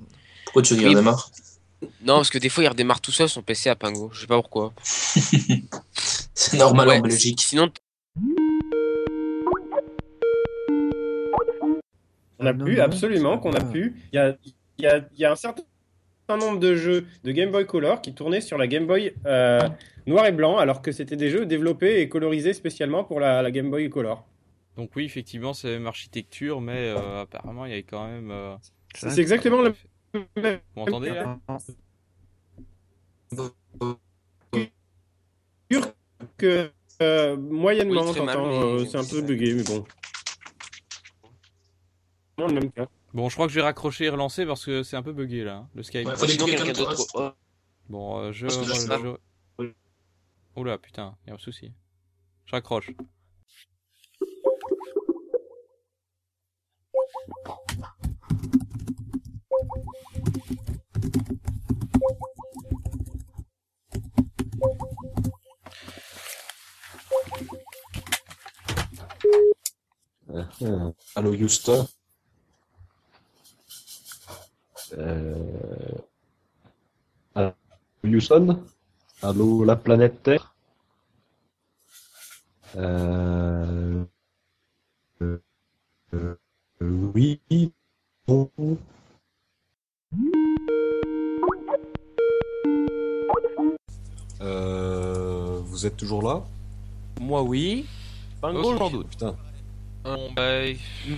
Pourquoi tu Oui, regardes marre Non, parce que des fois il redémarre tout seul son PC à Pingo. Je sais pas pourquoi. C'est normal Ouais, en Belgique. Sinon, On a Non, pu, non, absolument, qu'on a va. pu. Il y a, il y, a, il y a un certain nombre de jeux de Game Boy Color qui tournaient sur la Game Boy euh, noir et blanc, alors que c'était des jeux développés et colorisés spécialement pour la, la Game Boy Color. Donc oui, effectivement, c'est la même architecture, mais euh, apparemment, il y avait quand même... euh, C'est c'est exactement le même. Vous m'entendez, là? Que euh, moyennement, Oui, très mal, t'entends, mais- euh, c'est un peu bugué, mais bon. Non, le même cas. Bon, je crois que je vais raccrocher et relancer parce que c'est un peu bugué, là, le Skype. Ouais, faut sinon quelqu'un quelqu'un d'autre. d'autre. Oh, Bon, euh, je... Je- Oula, putain, y a un souci. Je raccroche. Allô Houston. Allô Houston Allô la planète Terre euh... euh, euh, Oui bon. Euh, vous êtes toujours là? Moi oui. J'en doute. Putain. Bon, bah,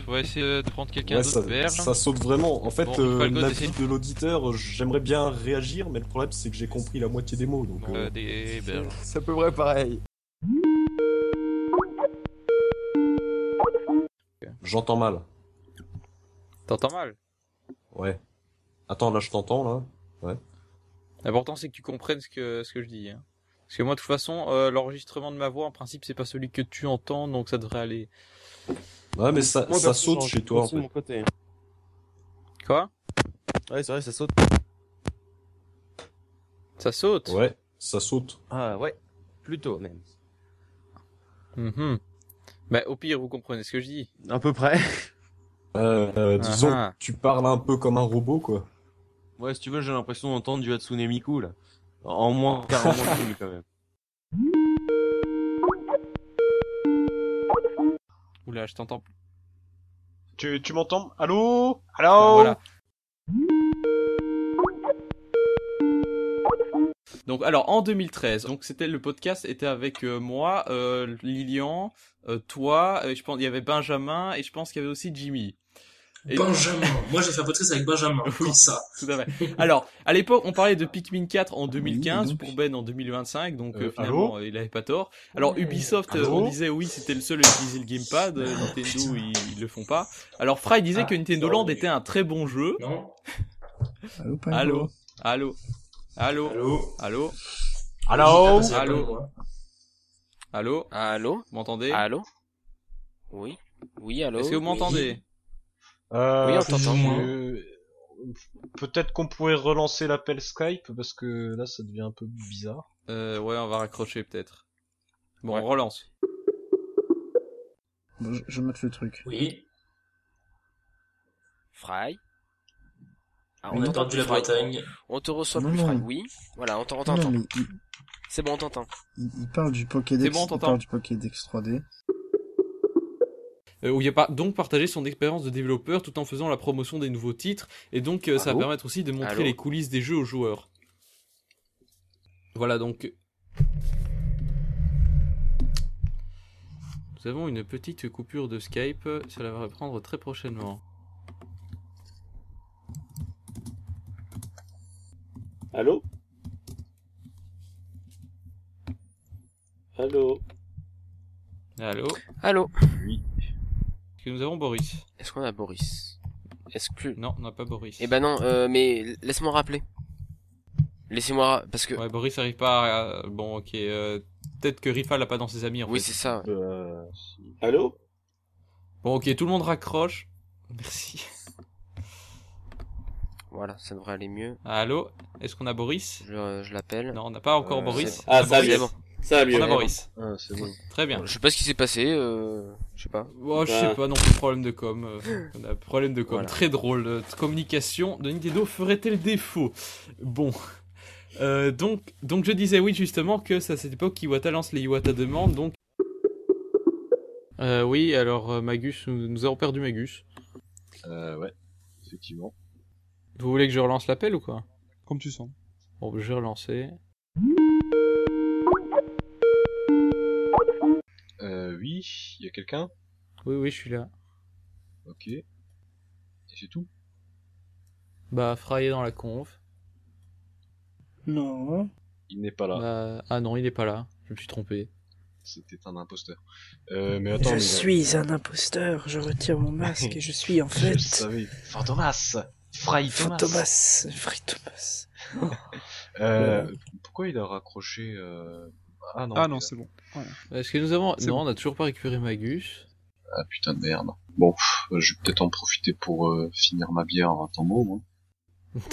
on va essayer de prendre quelqu'un Ouais, d'autre ça, saute vraiment. En fait, Bon, euh, l'avis de l'auditeur, j'aimerais bien réagir, mais le problème c'est que j'ai compris la moitié des mots. Donc, euh, euh, des berges. C'est à peu près pareil. j'entends mal. T'entends mal? Ouais. Attends, là je t'entends là. Ouais. L'important, c'est que tu comprennes ce que, ce que je dis. Hein. Parce que moi, de toute façon, euh, l'enregistrement de ma voix, en principe, c'est pas celui que tu entends, donc ça devrait aller. Ouais, mais ça, Moi, ça saute chez toi en fait. mon côté. Quoi? Ouais, c'est vrai, ça saute. Ça saute? Ouais, ça saute. Ah ouais, plutôt même. Bah, au pire, vous comprenez ce que je dis. À peu près. Euh, euh, disons, Ah ah. tu parles un peu comme un robot, quoi. Ouais, si tu veux, j'ai l'impression d'entendre du Hatsune Miku, là. En moins 40 minutes, quand même. Oula, je t'entends. Tu, tu m'entends? Allô? Allô? Voilà. Donc alors en 2013, donc c'était le podcast était avec euh, moi, euh, Lilian, euh, toi, je pense il y avait Benjamin et je pense qu'il y avait aussi Jimmy. Et- Benjamin. Moi, j'ai fait un podcast avec Benjamin. Comme ça. Tout à fait. Alors, à l'époque, on parlait de Pikmin 4 en 2015, pour Ben en 2025, donc euh, Euh, finalement, allô il avait pas tort. Alors, Ubisoft, euh, Allô on disait oui, c'était le seul à utiliser le gamepad, euh, Nintendo, ils, ils le font pas. Alors, Fry disait Ah, que Nintendo Land était un très bon jeu. Non. Allô, Allô Allô Allô Allô Allô Allô. Allô Allô Vous m'entendez Allô Oui. Oui, allô Est-ce que vous m'entendez Euh, Oui, on t'entend. euh, Peut-être qu'on pourrait relancer l'appel Skype parce que là ça devient un peu bizarre. euh, Ouais, on va raccrocher peut-être. Bon, Ouais. on relance. Bon, je, je mate le truc. Oui. Fry Ah, On a t'entend perdu la. Bretagne. On te reçoit Non, plus, non. Fry. Oui. Voilà, on t'entend. Il, C'est bon, on t'entend. il, il parle du Pokédex, C'est bon, on il t'entend. parle du Pokédex 3D. Euh, où il a pas donc partagé son expérience de développeur tout en faisant la promotion des nouveaux titres et donc euh, ça va permettre aussi de montrer Allô les coulisses des jeux aux joueurs. Voilà donc nous avons une petite coupure de Skype, cela va reprendre très prochainement. Allô Allô Allô Allô Oui. Est-ce que nous avons Boris Est-ce qu'on a Boris? Exclu. Non, on n'a pas Boris. Eh ben non, euh, mais laisse-moi rappeler. Laissez-moi, parce que... Ouais, Boris arrive pas à... Bon, ok. euh, Peut-être que Rifa l'a pas dans ses amis en Oui, c'est ça. Euh. Allô? Bon, ok, tout le monde raccroche. Merci. Voilà, ça devrait aller mieux. Allô? Est-ce qu'on a Boris? Je, je l'appelle. Non, on n'a pas encore Euh, Boris. Ah, ça Boris. va bon. Ça va mieux. On a Ouais, Boris. Ah, c'est bon. Très bien. Je sais pas ce qui s'est passé, euh... je sais pas. Bon, je sais pas non plus problème de com. euh, on a problème de com. Voilà. Très drôle. euh, communication de Nintendo ferait-elle défaut? Bon. Euh, donc, donc je disais oui justement que c'est à cette époque qu'Iwata lance les Iwata demandes. Donc. Euh, oui, alors Magus, nous, nous avons perdu Magus. Euh, ouais, effectivement. Vous voulez que je relance l'appel ou quoi? Comme tu sens. Bon, je vais relancer. Euh, oui, il y a quelqu'un? Oui, oui, je suis là. Ok. Et c'est tout? Bah, Fry est dans la conf. Non. Il n'est pas là. Bah, ah non, il est pas là. Je me suis trompé. C'était un imposteur. Euh, mais attends, je mais- suis un imposteur, je retire mon masque et je suis en fait... Je savais. Fantomas Fry Thomas Thomas. Free Thomas. Euh, pourquoi il a raccroché euh... Ah non. Ah non, a- c'est bon. Est-ce que nous avons... Non, bon. on n'a toujours pas récupéré Magus. Ah putain de merde. Bon, pff, je vais peut-être en profiter pour euh, finir ma bière ton mot, moi.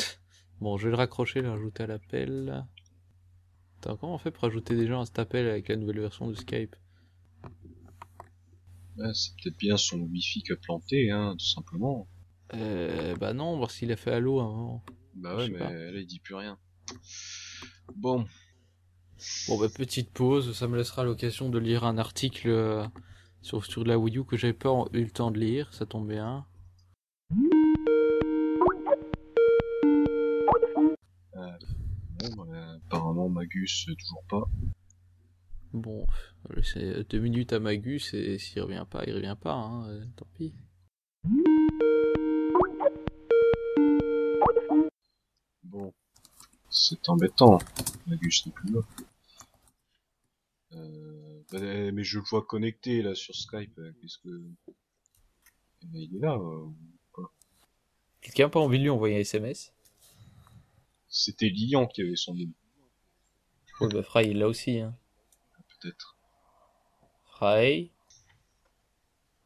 Bon, je vais le raccrocher, le rajouter à l'appel. Attends, comment on fait pour ajouter des gens à cet appel avec la nouvelle version de Skype Ouais, c'est peut-être bien son wifi qui a planté, hein, tout simplement. Euh, bah non, voir s'il a fait Halo à un moment. Bah ouais, mais pas. là il dit plus rien. Bon, Bon, bah petite pause, ça me laissera l'occasion de lire un article euh, sur, sur la Wii U que j'avais pas eu le temps de lire, ça tombe bien. euh, bon bah, apparemment Magus euh, toujours pas. Bon, on va laisser deux minutes à Magus et s'il revient pas, il revient pas, hein, euh, tant pis. Bon, c'est embêtant. Magus n'est plus là. Euh, mais je le vois connecté là sur Skype. euh, Qu'est-ce que Eh, il est là euh, Quelqu'un a pas envie de lui envoyer un SMS C'était Lilian qui avait son nom, bah Fry, il l'a aussi, hein. peut-être. Fry?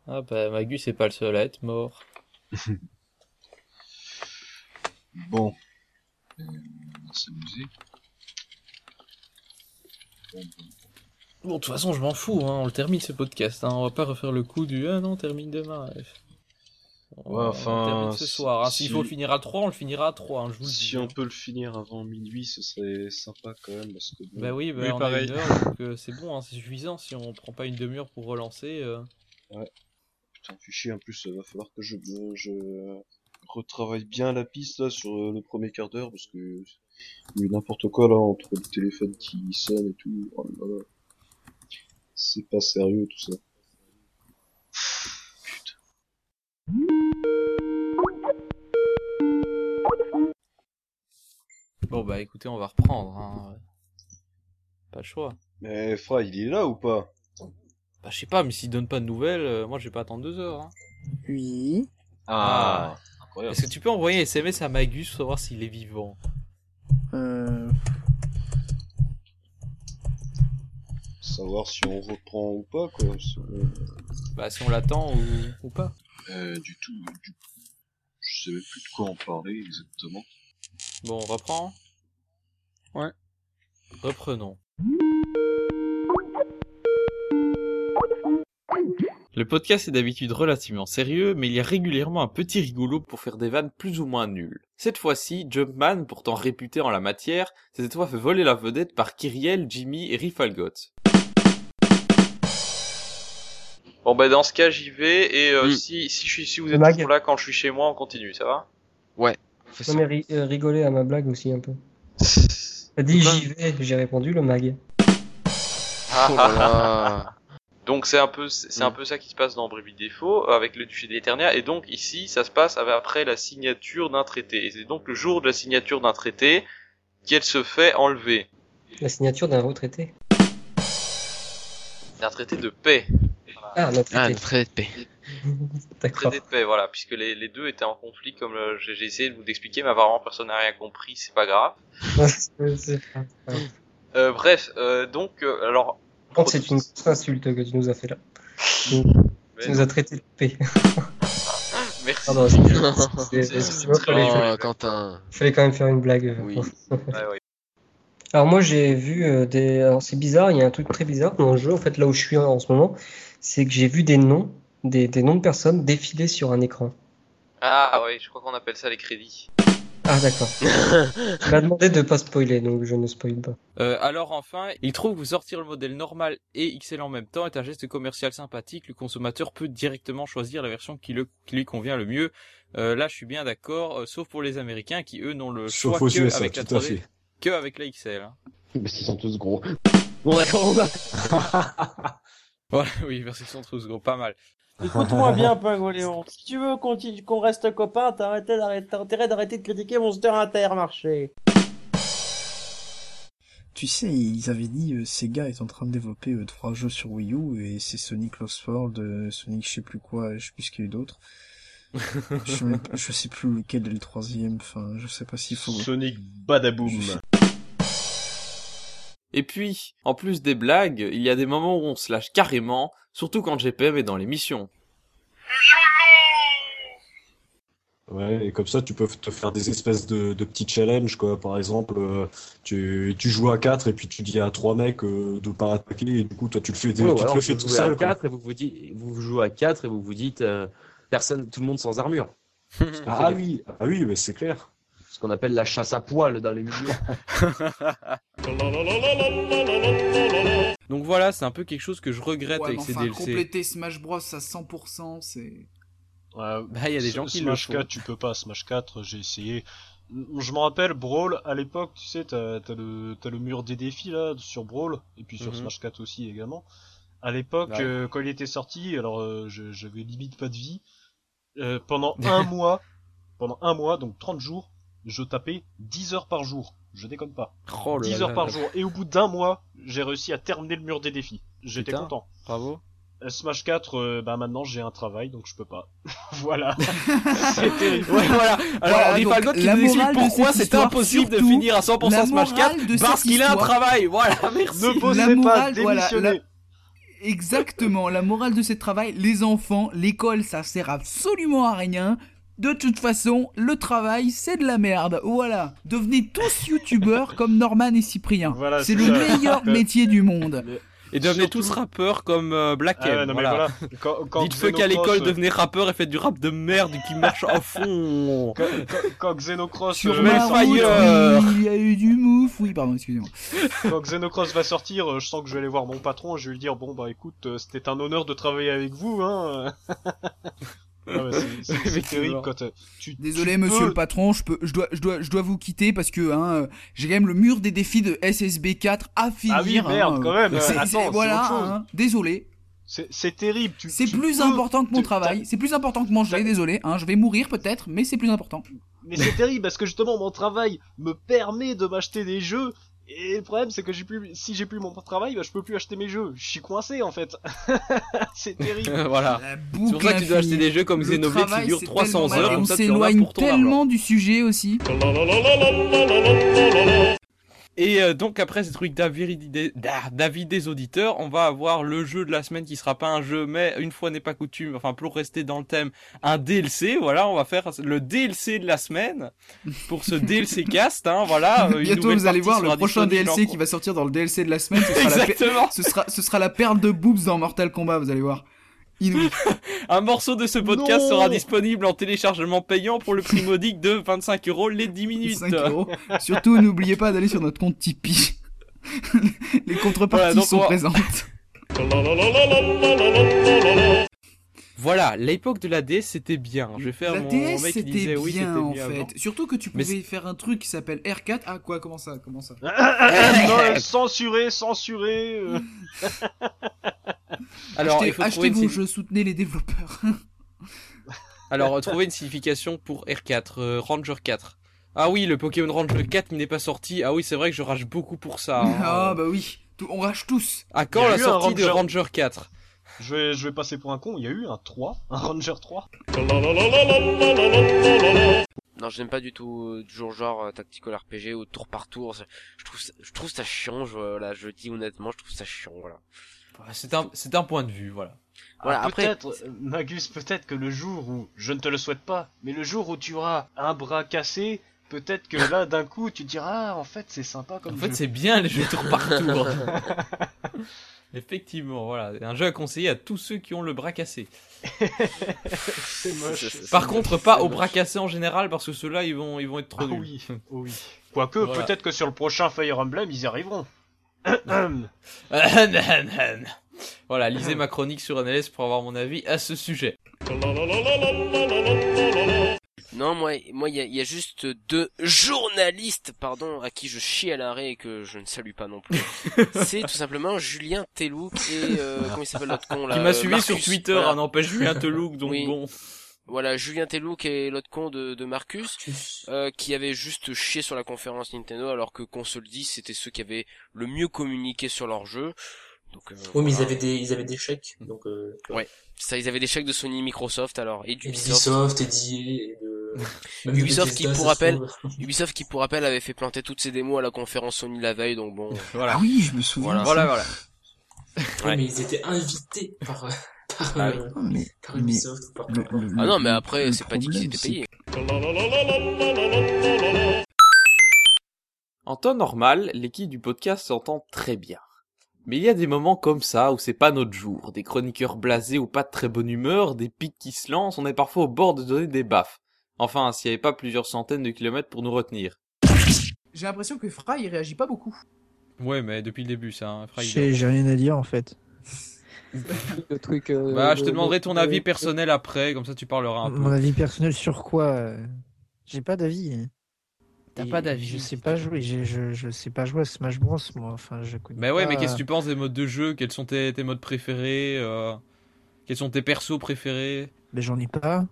Ah bah Magus c'est pas le seul à être mort. Bon, euh, on va s'amuser. Bon, bon. Bon, de toute façon, je m'en fous, hein, on le termine ce podcast, hein, on va pas refaire le coup du ah non, on termine demain. bref. On, Ouais, on enfin, termine ce soir. hein. S'il si- faut le finir à 3, on le finira à 3, hein, je vous le dis. Si on peut le finir avant minuit, ce serait sympa quand même parce que. bon- Bah oui, bah, on a une heure, donc euh, c'est bon, hein, c'est suffisant si on prend pas une demi-heure pour relancer. euh. Ouais. Putain, fais chier, en plus, il va falloir que je, je retravaille bien la piste là sur euh, le premier quart d'heure parce que il y a eu n'importe quoi là entre le téléphone qui sonne et tout. Oh là là. C'est pas sérieux tout ça. Bon bah écoutez, on va reprendre. Hein. Pas le choix. Mais Fra, il est là ou pas? Bah je sais pas, mais s'il donne pas de nouvelles, euh, moi je vais pas attendre deux heures. Hein. Oui. Ah, incroyable. Est-ce que tu peux envoyer un SMS à Magus pour savoir s'il est vivant? Euh... Savoir si on reprend ou pas quoi. si on- Bah si on l'attend ou, ou pas. Euh, du tout, du Je savais plus de quoi en parler exactement. Bon, on reprend? Ouais. Reprenons. Le podcast est d'habitude relativement sérieux, mais il y a régulièrement un petit rigolo pour faire des vannes plus ou moins nulles. Cette fois-ci, Jumpman, pourtant réputé en la matière, s'est cette fois fait voler la vedette par Kyriel, Jimmy et Rifalgot. Bon bah dans ce cas j'y vais et euh, Mm. si si je suis si vous êtes toujours là quand je suis chez moi on continue ça va? Ouais. Non mais ri- euh, rigoler à ma blague aussi un peu. T'as dit j'y vais, j'ai répondu le mag. Oh là là. Donc c'est un peu c'est un peu ça qui se passe dans Brebis Défaut avec le duché d'Eternia et donc ici ça se passe après la signature d'un traité et c'est donc le jour de la signature d'un traité qu'elle se fait enlever La signature d'un retraité. d'un traité de paix Ah, un traité. Ah, paix. D'accord. traité de paix voilà puisque les, les deux étaient en conflit comme euh, j'ai essayé de vous expliquer mais apparemment personne n'a rien compris c'est pas grave C'est- c'est pas grave. Euh, bref euh, donc euh, alors Par contre, c'est une grosse insulte que tu nous as fait là. Tu, Mais tu nous non. as traité de paix. Merci. Pardon, c'est- fallait- Oh, fallait- Quentin. fallait quand même faire une blague. Oui. Alors moi j'ai vu des... Alors c'est bizarre, il y a un truc très bizarre dans le jeu, en fait là où je suis en ce moment, c'est que j'ai vu des noms, des, des noms de personnes défiler sur un écran. ah ouais je crois qu'on appelle ça les crédits Ah d'accord. Il m'a demandé de pas spoiler, donc je ne spoil pas. Euh, alors enfin, il trouve que sortir le modèle normal et XL en même temps est un geste commercial sympathique. Le consommateur peut directement choisir la version qui, le, qui lui convient le mieux. Euh, là, je suis bien d'accord, euh, sauf pour les Américains qui eux n'ont le Sauf choix aux que USA, avec la tout à 3D, fait. que avec la XL. hein. Parce qu'ils sont tous gros. Bon, d'accord, on va. Voilà, oui, sont tous gros, pas mal. Écoute-moi bien, Pingoléon. Si tu veux qu'on qu'on reste copains, t'as arrêté d'arrêter- t'as intérêt d'arrêter de critiquer Monster Intermarché. Tu sais, ils avaient dit euh, Sega est en train de développer euh, trois jeux sur Wii U et c'est Sonic Lost World, euh, Sonic je sais plus quoi, je sais plus ce qu'il y a eu d'autre. je, sais même pas- je sais plus lequel est le troisième, enfin je sais pas s'il faut... Sonic Badaboom. Et puis, en plus des blagues, il y a des moments où on se lâche carrément, surtout quand GPM est dans l'émission. Ouais, et comme ça, tu peux te faire des espèces de, de petits challenges, quoi. Par exemple, euh, tu, tu joues à 4 et puis tu dis à trois mecs euh, de pas attaquer et du coup, toi, tu le fais, tu Ouais, te alors, le fais tout seul, à quoi. 4 et vous vous dites, vous jouez à 4 et vous vous dites, euh, personne, tout le monde sans armure. Ah oui, ah oui, mais c'est clair. Ce qu'on appelle la chasse à poil dans les milieux. Donc voilà, c'est un peu quelque chose que je regrette Ouais, avec ces enfin, DLC. compléter Smash Bros à 100%, c'est... Ouais, Bah, il y a des gens qui le Smash font. 4, tu peux pas. Smash 4, j'ai essayé. Je me rappelle, Brawl, à l'époque, tu sais, t'as t'as le, t'as le mur des défis, là, sur Brawl, et puis sur Mhm. Smash 4 aussi, également. À l'époque, Ouais. euh, quand il était sorti, alors, euh, je- j'avais limite pas de vie. Euh, pendant un mois, pendant un mois, donc 30 jours, je tapais 10 heures par jour. Je déconne pas. Oh là 10 là heures par là. jour. Et au bout d'un mois, j'ai réussi à terminer le mur des défis. J'étais content. Bravo. Euh, Smash 4, euh, bah maintenant j'ai un travail, donc je peux pas. voilà. C'est terrible. Ouais, voilà. Alors, Voilà, Rifalgot donc, qui nous explique pourquoi c'est impossible de finir à 100% la Smash 4 morale de parce qu'il a un travail. Voilà, merci. Ne posez La pas, voilà, démissionnez. la- Exactement, la morale de ce travail, les enfants, l'école, ça sert absolument à rien. De toute façon, le travail, c'est de la merde. Voilà. Devenez tous youtubeurs comme Norman et Cyprien. Voilà, c'est le ça. meilleur métier du monde. Et devenez tous rappeurs comme euh, Black Ah M. ouais, mais voilà. voilà. Quand- quand Dites feu qu'à l'école, euh, devenez rappeur et faites du rap de merde qui marche à fond. Quand, quand- quand Xenocross, Sur euh, oui, il y a eu du mouf. Oui, pardon, excusez-moi. quand Xenocross va sortir, euh, je sens que je vais aller voir mon patron, je vais lui dire bon bah écoute, euh, c'était un honneur de travailler avec vous, hein. Ah ouais, c'est- terrible quand euh, tu. Désolé, tu monsieur peux- le patron, je peux, je dois, je dois, je dois vous quitter parce que hein, euh, j'ai quand même le mur des défis de SSB 4 à finir. Ah oui, merde, hein, quand même, attends, voilà, autre chose. hein, désolé. C'est terrible. C'est plus peux- important que mon tu- travail. C'est plus important que manger. Désolé, hein, je vais mourir peut-être, mais c'est plus important. Mais c'est terrible parce que justement mon travail me permet de m'acheter des jeux. Et le problème c'est que j'ai plus, si j'ai plus mon travail, bah, je peux plus acheter mes jeux. Je suis coincé en fait. c'est terrible. voilà. C'est pour ça que tu dois acheter des jeux comme Xenoblade qui durent c'est 300 tellement heures, On s'éloigne tellement du sujet aussi. Et euh, donc après ces trucs d'avis des, d'a- d'avis des auditeurs, on va avoir le jeu de la semaine qui sera pas un jeu, mais une fois n'est pas coutume, enfin pour rester dans le thème, un DLC. Voilà, on va faire le DLC de la semaine pour ce DLC cast. Hein, voilà. euh, une Bientôt, vous allez voir le prochain DLC qui va sortir dans le DLC de la semaine. Ce sera, la, Exactement. ce sera, ce sera la perle de boobs dans Mortal Kombat. Vous allez voir. Inouï. Un morceau de ce podcast Non. sera disponible en téléchargement payant pour le prix modique de 25 euros les 10 minutes. 5 euros. Surtout, n'oubliez pas d'aller sur notre compte Tipeee. Les contreparties Voilà, sont on présentes. Voilà, l'époque de la DS c'était bien. Je vais faire La mon DS mec qui c'était disait bien oui, c'était en mieux fait. avant. Surtout que tu Mais pouvais faire un truc qui s'appelle R4. Ah quoi Comment ça Comment ça non, censuré, censuré. euh. Alors, achetez, il faut achetez trouver une jeux, soutenez les développeurs. Alors, trouver une signification pour R4, euh, Ranger 4. Ah oui, le Pokémon Ranger 4 il n'est pas sorti. Ah oui, c'est vrai que je rage beaucoup pour ça. hein. ah bah oui, on rage tous. À quand la sortie de Ranger- Ranger 4 Je vais, je vais passer pour un con. Il y a eu un 3, un Ranger 3. Non, j'aime pas du tout euh, du genre genre euh, tactical RPG ou tour par tour. Je trouve ça, je trouve ça chiant. Je, voilà, je le dis honnêtement, je trouve ça chiant. Voilà. C'est un, c'est un point de vue, voilà. Voilà, Alors, après- peut-être, euh, Magus, peut-être que le jour où, je ne te le souhaite pas, mais le jour où tu auras un bras cassé, peut-être que là, d'un coup, tu te diras, ah, en fait, c'est sympa comme En jeu. fait, c'est bien les jeux tour par tour. Effectivement, voilà, un jeu à conseiller à tous ceux qui ont le bras cassé. c'est moche. Par c'est contre, moche, pas au bras cassé en général parce que ceux-là, ils vont, ils vont être trop Ah nuls. oui, oui. Quoique, Voilà. peut-être que sur le prochain Fire Emblem, ils y arriveront. voilà, lisez ma chronique sur NLS pour avoir mon avis à ce sujet. Non, moi, moi, il y a, y a juste deux journalistes, pardon, à qui je chie à l'arrêt et que je ne salue pas non plus. c'est tout simplement Julien Telouk et euh, comment il s'appelle l'autre con là Qui m'a euh, suivi Marcus. sur Twitter, Voilà. ah non, pas Julien Telouk, donc Oui. bon. Voilà, Julien Telouk et l'autre con de, de Marcus, euh, qui avaient juste chié sur la conférence Nintendo, alors que qu'on se le dise, c'était ceux qui avaient le mieux communiqué sur leur jeu. Donc, euh, Oui, mais ils avaient des, ils avaient des chèques, donc, euh. Ouais, ça, ils avaient des chèques de Sony, Microsoft, alors et d'Ubisoft. d'Ubisoft, et et de... même de Ubisoft qui pour rappel, trouve. Ubisoft qui pour rappel avait fait planter toutes ses démos à la conférence Sony la veille, donc bon. Voilà. Ah oui, je me souviens. Voilà, Voilà, Ouais. mais ils étaient invités par, euh, par, Ah euh, mais- par mais Ubisoft ou par le- Capcom. le- Ah non, mais après, c'est pas dit qu'ils étaient payés. En temps normal, l'équipe du podcast s'entend très bien. Mais il y a des moments comme ça où c'est pas notre jour, des chroniqueurs blasés ou pas de très bonne humeur, des pics qui se lancent, on est parfois au bord de donner des baffes. Enfin, s'il n'y avait pas plusieurs centaines de kilomètres pour nous retenir. J'ai l'impression que Fry il réagit pas beaucoup. Ouais, mais depuis le début, ça, hein, Fry, il- J'ai j'ai rien à dire en fait. Le truc. euh, Bah, je te de- demanderai ton avis personnel après, comme ça tu parleras un peu. Mon avis personnel sur quoi euh, J'ai pas d'avis. T'as Et pas d'avis Je sais pas jouer. j'ai- Je, je sais pas jouer à Smash Bros. Moi, enfin, je connais. Mais ouais, mais pas- qu'est-ce que tu penses des modes de jeu? Quels sont tes, tes modes préférés euh, Quels sont tes persos préférés? Mais j'en ai pas.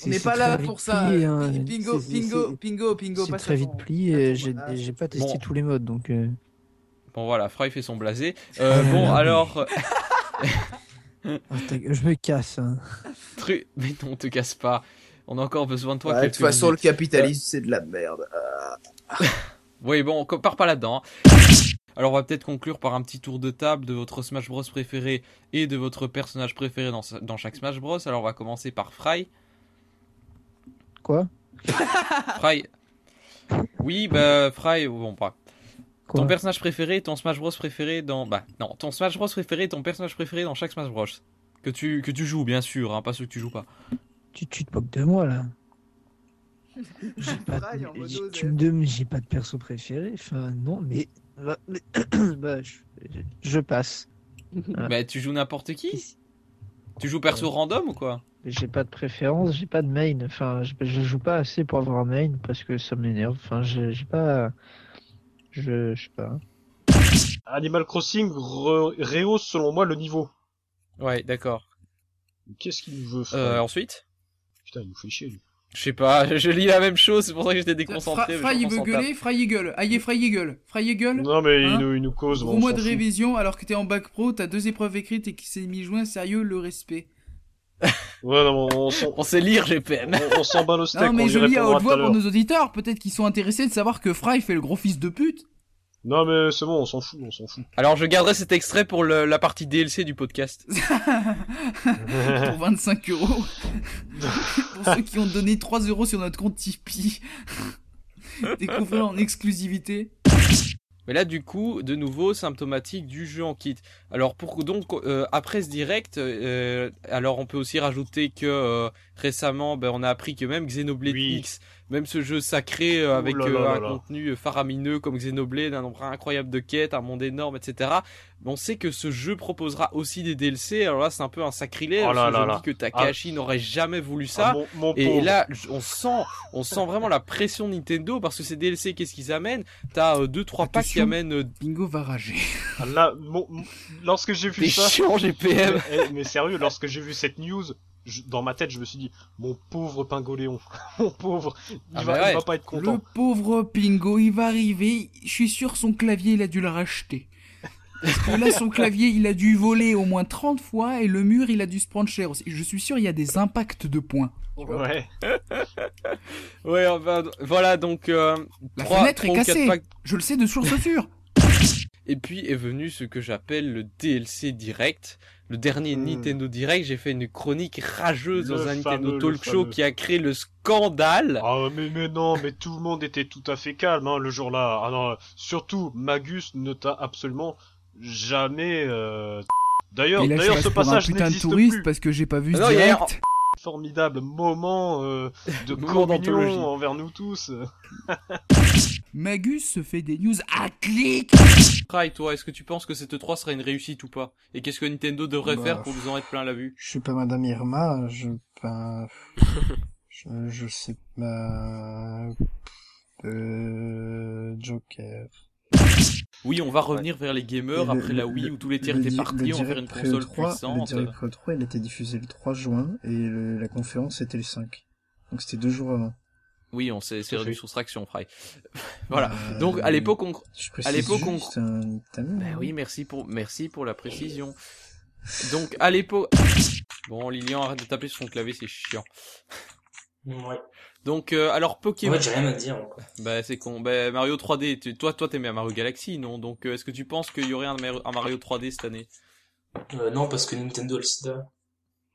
On C'est- n'est pas là pour ça. plié, hein. Pingo, pingo, pingo, pingo, C'est passe très vite plié. et J'ai j'ai pas testé Bon. tous les modes donc. euh, Bon voilà, Fry fait son blasé. Euh, Ah, bon mais- alors... ah, je me casse. hein. Tru... Mais non, te casse pas. On a encore besoin de toi. Ouais, de toute façon, le capitalisme, c'est de la merde. Oui, bon, on part pas là-dedans. hein. Alors, on va peut-être conclure par un petit tour de table de votre Smash Bros préféré et de votre personnage préféré dans, dans chaque Smash Bros. Alors, on va commencer par Fry. Quoi Fry. Oui, bah, Fry, bon, pas. Ton personnage préféré, ton Smash Bros préféré dans. Bah, non, ton Smash Bros préféré, ton personnage préféré dans chaque Smash Bros. Que tu, que tu joues, bien sûr, hein, pas ceux que tu joues pas. Tu, tu te moques de moi là. J'ai pas, Braille en mode j'ai- Osef. tu me demandes, j'ai pas de perso préféré. Enfin, non, mais. bah, mais- bah, je, je passe. Voilà. Bah, tu joues n'importe qui? Tu joues perso random ou quoi? Mais J'ai pas de préférence, j'ai pas de main. Enfin, je, je joue pas assez pour avoir un main parce que ça m'énerve. Enfin, j'ai j'ai pas. Je, je sais pas. Animal Crossing re- rehausse selon moi le niveau. Ouais, d'accord. Qu'est-ce qu'il nous veut frère Euh, ensuite? Putain, il nous fait chier lui. Je sais pas, je lis la même chose, c'est pour ça que j'étais déconcentré. Fry, il veut gueuler, Fry, il gueule. Aïe, Fry, il gueule. Fry, il gueule. Non mais il, Hein nous, il nous cause. Gros bon, on mois de fout. révision alors que t'es en bac pro, t'as deux épreuves écrites et qui s'est mis joint, sérieux, le respect. Ouais, non, on, on, s'en- On sait lire GPM. on, on s'en bat le steak. Non, mais on je lis à haute voix pour nos auditeurs, peut-être qu'ils sont intéressés de savoir que Fry fait le gros fils de pute. Non mais c'est bon, on s'en fout, on s'en fout. Alors je garderai cet extrait pour le- la partie DLC du podcast. pour 25 euros. pour ceux qui ont donné 3 euros sur notre compte Tipeee. Découvrir en exclusivité. Mais là, du coup, de nouveau, symptomatique du jeu en kit. Alors, pour donc euh, après ce direct, euh, alors on peut aussi rajouter que euh, récemment, ben, on a appris que même Xenoblade X, même ce jeu sacré euh, avec là euh, là un là. contenu faramineux comme Xenoblade, un nombre incroyable de quêtes, un monde énorme, etc. On sait que ce jeu proposera aussi des DLC. Alors là, c'est un peu un sacrilège. Oh je me là. dis que Takahashi n'aurait jamais voulu ça. Ah, mon- mon et pauvre. là, on sent, on sent vraiment la pression de Nintendo parce que ces DLC, qu'est-ce qu'ils amènent? T'as euh, deux trois packs qui amènent euh, Bingo va rager. Ah, Là, mon- mon- lorsque j'ai vu ça. chiant, GPM. Mais, eh, mais sérieux, lorsque j'ai vu cette news, je- dans ma tête, je me suis dit, mon pauvre Pingoléon, mon pauvre, il, Ah va, bah ouais. il va pas être content. Le pauvre Pingo, il va arriver. Je suis sûr son clavier, il a dû le racheter. Parce que là, son clavier, il a dû voler au moins 30 fois et le mur, il a dû se prendre cher aussi. Je suis sûr, il y a des impacts de points. Ouais. Ouais, enfin, voilà donc. Euh, La trois- fenêtre est trois ou quatre cassée. packs- Je le sais de source sûre. Et puis est venu ce que j'appelle le DLC direct. Le dernier Nintendo Direct, j'ai fait une chronique rageuse Le dans un Nintendo fameux, Talk Show fameux. qui a créé le scandale. Ah mais, mais non, mais tout le monde était tout à fait calme hein, le jour-là. Ah non, surtout Magus ne t'a absolument jamais. euh, D'ailleurs, d'ailleurs, ce passage n'existe touriste plus. parce que j'ai pas vu ce Ah non, direct. Formidable moment euh, de communion envers nous tous. Magus se fait des news à clic. Fry, toi, est-ce que tu penses que cette 3 serait une réussite ou pas? Et qu'est-ce que Nintendo devrait Bah, faire pour vous en être plein la vue? Je suis pas Madame Irma, je, ben, je, je sais pas, euh, Joker. Oui, on va revenir vers les gamers le- après la le- Wii où tous les le tiers étaient partis, le on va faire une console E3 puissante. Le direct Pro 3, il été diffusé le 3 juin et le- la conférence était le 5. Donc c'était deux jours avant. Oui, on s'est du fait. soustraction, Fry. voilà. Euh, Donc à l'époque on je à précise l'époque on juste un Ben oui, merci pour merci pour la précision. Donc à l'époque Bon, Lilian arrête de taper sur son clavier, c'est chiant. Ouais. Donc euh, alors Pokémon Ouais, j'ai rien à dire, quoi. Bah c'est con. Bah Mario 3D, tu- toi toi t'aimais Mario Galaxy, non? Donc euh, est-ce que tu penses qu'il y aurait un, Mario- un Mario 3D cette année? Euh, non, parce que Nintendo le sida.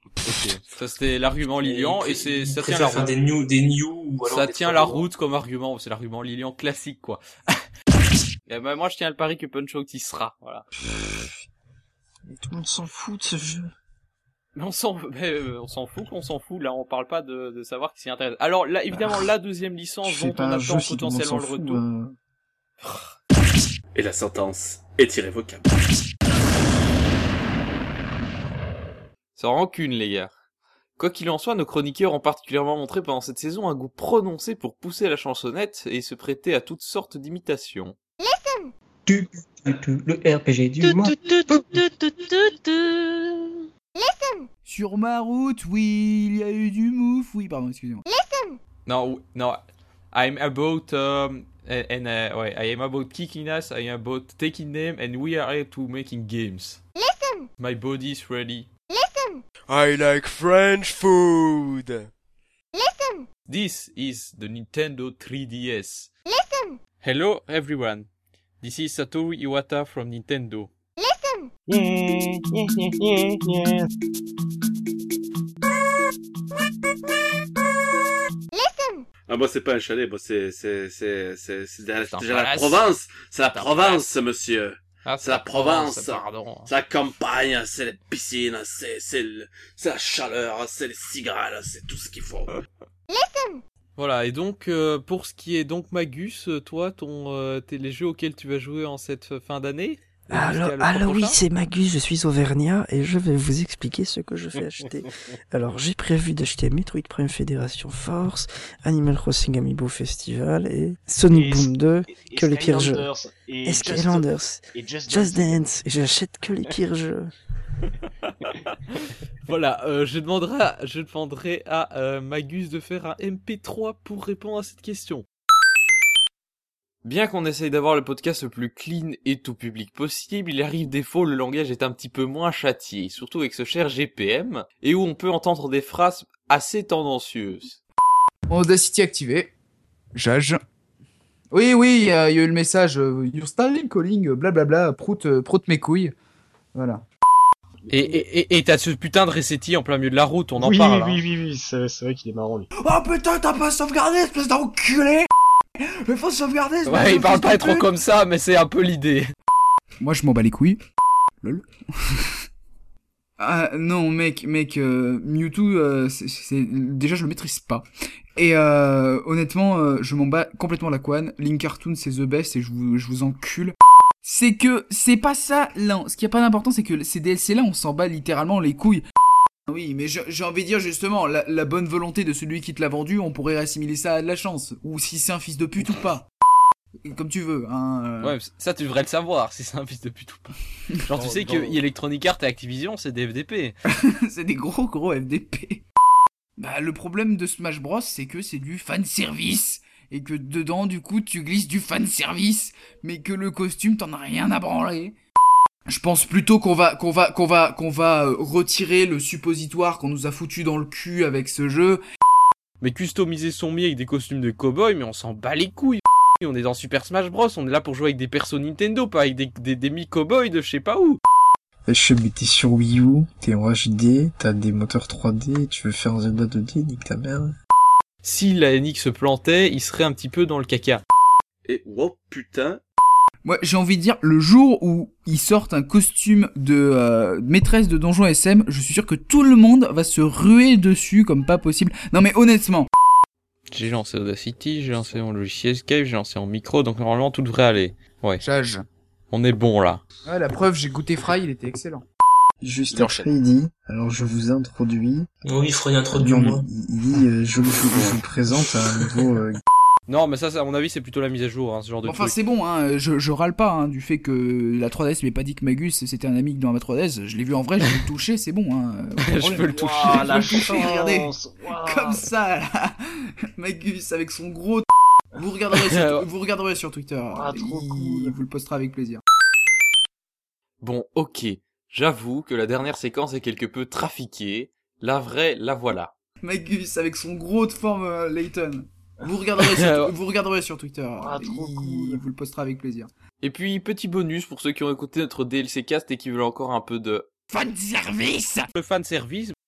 Ok. Ça c'était l'argument Lilian et, c'est ça tient la faire route. des new, des new ou alors ça des tient la route comme argument, c'est l'argument Lilian classique quoi. Et bah, moi je tiens à le pari que Punch Out y sera, voilà. Mais tout le monde s'en fout de ce jeu. Mais on s'en, mais, euh, on s'en fout qu'on s'en fout. Là, on parle pas de, de savoir qui s'y intéresse. Alors là, évidemment, la deuxième licence dont on attend potentiellement le retour. Et la sentence est irrévocable. Sans rancune, les gars. Quoi qu'il en soit, nos chroniqueurs ont particulièrement montré pendant cette saison un goût prononcé pour pousser la chansonnette et se prêter à toutes sortes d'imitations. Tu, le RPG du mois. Sur ma route, oui, il y a eu du mouf. Oui, pardon, excusez-moi. Listen. Non, non. I'm about um, and uh, ouais, I am about kicking ass. I am about taking them, and we are here to making games. Listen. My body is ready. Listen. I like French food. Listen. This is the Nintendo 3DS. Listen. Hello everyone. This is Satoru Iwata from Nintendo. Listen. Listen. Ah, moi, c'est pas un chalet, moi, c'est, c'est, c'est, c'est, c'est déjà, C'est un déjà la. Provence. C'est la Provence, monsieur. Ah, c'est la Provence. pardon. C'est la campagne, c'est les piscines, c'est, c'est le- c'est la chaleur, c'est les cigales, c'est tout ce qu'il faut. Voilà, et donc euh, pour ce qui est donc Magus, toi, ton, euh, t'es les jeux auxquels tu vas jouer en cette fin d'année Alors, oui, c'est Magus, je suis Auvergnat et je vais vous expliquer ce que je vais acheter. alors, j'ai prévu d'acheter Metroid Prime Fédération Force, Animal Crossing Amiibo Festival et Sonic Et- Boom 2, et que les pires jeux. Et Just- Skylanders, et Just Just Dance. Et j'achète que les pires jeux. Voilà, euh, je demanderai, à, je demanderai à euh, Magus de faire un MP3 pour répondre à cette question. Bien qu'on essaye d'avoir le podcast le plus clean et tout public possible, il arrive des fois où le langage est un petit peu moins châtié, surtout avec ce cher GPM, et où on peut entendre des phrases assez tendancieuses. Audacity activé. Jage. Oui, oui, il y, a il y a eu le message. euh, Your Starlink calling, blablabla, prout, euh, prout mes couilles. Voilà. Et, et, et, et t'as ce putain de Resetti en plein milieu de la route, on en oui, parle. hein. oui, oui, oui, c'est c'est vrai qu'il est marrant, lui. Oh putain, t'as pas sauvegardé, espèce d'enculé Mais faut sauvegarder, espèce Ouais, il parle pas trop comme ça, mais c'est un peu l'idée. Moi, je m'en bats les couilles. Lol. Ah, non, mec, mec, euh, Mewtwo, euh, c'est, c'est- déjà je le maîtrise pas. Et euh, honnêtement, euh, je m'en bats complètement la couane. Link Cartoon, c'est the best et je vous, je vous encule. C'est que c'est pas ça. là. Ce qui a pas d'importance, c'est que ces DLC là, on s'en bat littéralement les couilles. Oui, mais j'ai envie de dire justement, la, la bonne volonté de celui qui te l'a vendu, on pourrait assimiler ça à de la chance. Ou si c'est un fils de pute ou pas. Comme tu veux, hein. euh. Ouais, ça tu devrais le savoir si c'est un fils de pute ou pas. Genre tu sais que Electronic Arts et Activision c'est des FDP. c'est des gros gros FDP. Bah le problème de Smash Bros c'est que c'est du fan service et que dedans du coup tu glisses du fan service mais que le costume t'en as rien à branler. Je pense plutôt qu'on va qu'on va qu'on va qu'on va euh, retirer le suppositoire qu'on nous a foutu dans le cul avec ce jeu. Mais customiser son mi avec des costumes de cowboy, mais on s'en bat les couilles. On est dans Super Smash Bros, on est là pour jouer avec des persos Nintendo, pas avec des, des, des mi-cowboys de je sais pas où. Je sais, mais t'es sur Wii U, t'es en HD, t'as des moteurs 3D, tu veux faire un Zelda 2D, nique ta mère. Si la NX se plantait, il serait un petit peu dans le caca. Et oh putain. Moi, j'ai envie de dire, le jour où ils sortent un costume de euh, maîtresse de donjon SM, je suis sûr que tout le monde va se ruer dessus comme pas possible. Non mais honnêtement, J'ai lancé Audacity, j'ai lancé mon logiciel Skype, j'ai lancé mon micro, donc normalement tout devrait aller. Ouais. Jage. On est bon là. Ouais, la preuve, j'ai goûté Fry, il était excellent. Juste après, il dit, alors je vous introduis. Oui, Freud, introduis-moi. Il, il dit, euh, je, vous- je vous présente un nouveau... euh, Non, mais ça, ça, à mon avis, c'est plutôt la mise à jour, hein, ce genre de enfin c'est bon, hein, je, je râle pas hein, du fait que la 3DS m'ait pas dit que Magus c'était un ami dans ma 3DS. Je l'ai vu en vrai, je l'ai touché, c'est bon. Hein, aucun Je peux le toucher. Je peux le toucher, regardez. Comme ça, là. Magus avec son gros. Vous regarderez sur, vous regarderez sur Twitter. il vous le postera avec plaisir. Bon, ok. J'avoue que la dernière séquence est quelque peu trafiquée. La vraie, la voilà. Magus avec son gros de forme euh, Layton. Vous regarderez sur, vous regarderez sur Twitter. il vous le postera avec plaisir. Et puis, petit bonus pour ceux qui ont écouté notre DLC cast et qui veulent encore un peu de Fan service Le fan service,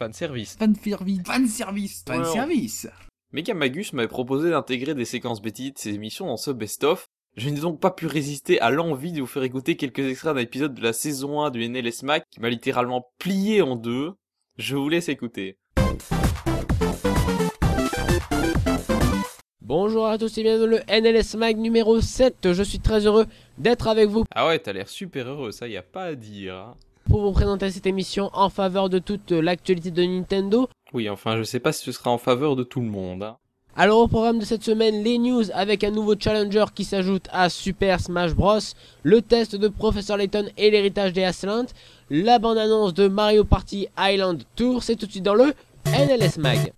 fan service, fan Ouais, service. Mega Magus m'avait proposé d'intégrer des séquences bêtises de ses émissions dans ce best-of. Je n'ai donc pas pu résister à l'envie de vous faire écouter quelques extraits d'un épisode de la saison 1 du NLS Mac qui m'a littéralement plié en deux. Je vous laisse écouter. Bonjour à tous et bienvenue dans le NLS Mag numéro 7. Je suis très heureux d'être avec vous Ah ouais, t'as l'air super heureux, ça y a pas à dire. Pour vous présenter cette émission en faveur de toute l'actualité de Nintendo. Oui, enfin, je sais pas si ce sera en faveur de tout le monde. hein. Alors au programme de cette semaine, les news avec un nouveau challenger qui s'ajoute à Super Smash Bros, le test de Professor Layton et l'héritage des Aslant, la bande-annonce de Mario Party Island Tour, c'est tout de suite dans le NLS Mag.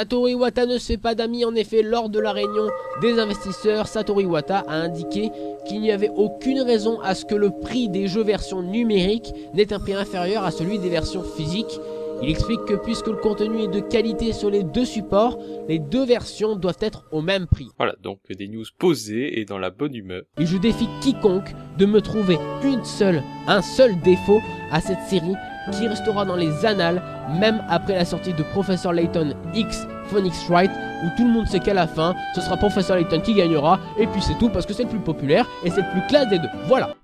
Satoru Iwata ne se fait pas d'amis en effet lors de la réunion des investisseurs. Satoru Iwata a indiqué qu'il n'y avait aucune raison à ce que le prix des jeux version numérique n'ait un prix inférieur à celui des versions physiques. Il explique que puisque le contenu est de qualité sur les deux supports, les deux versions doivent être au même prix. Voilà, donc des news posées et dans la bonne humeur. Et je défie quiconque de me trouver une seule, un seul défaut à cette série qui restera dans les annales même après la sortie de Professor Layton X Phoenix Wright où tout le monde sait qu'à la fin ce sera Professor Layton qui gagnera et puis c'est tout parce que c'est le plus populaire et c'est le plus classe des deux. Voilà.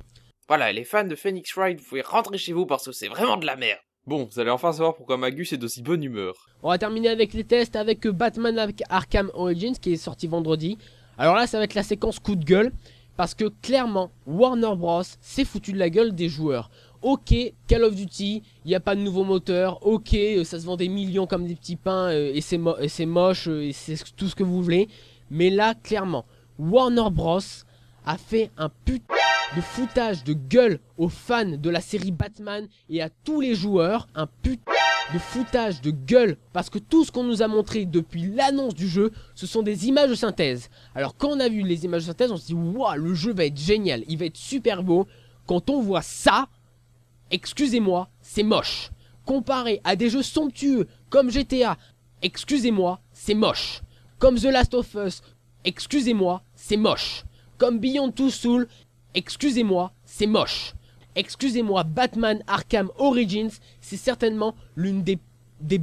Voilà, les fans de Phoenix Wright, vous pouvez rentrer chez vous parce que c'est vraiment de la merde. Bon, vous allez enfin savoir pourquoi Magus est d'aussi bonne humeur. On va terminer avec les tests avec Batman avec Arkham Origins qui est sorti vendredi. Alors là, ça va être la séquence coup de gueule parce que clairement, Warner Bros. s'est foutu de la gueule des joueurs. Ok, Call of Duty, il n'y a pas de nouveau moteur. Ok, euh, ça se vend des millions comme des petits pains euh, et c'est mo- moche euh, et c'est tout ce que vous voulez. Mais là, clairement, Warner Bros. a fait un putain de foutage de gueule aux fans de la série Batman et à tous les joueurs. Un putain de foutage de gueule parce que tout ce qu'on nous a montré depuis l'annonce du jeu, ce sont des images de synthèse. Alors quand on a vu les images de synthèse, on se dit waouh, le jeu va être génial, il va être super beau. Quand on voit ça, excusez-moi, c'est moche. Comparé à des jeux somptueux comme GTA, excusez-moi, c'est moche. Comme The Last of Us, excusez-moi, c'est moche. Comme Beyond Two Soul, excusez-moi, c'est moche. Excusez-moi, Batman Arkham Origins, c'est certainement l'une des, des,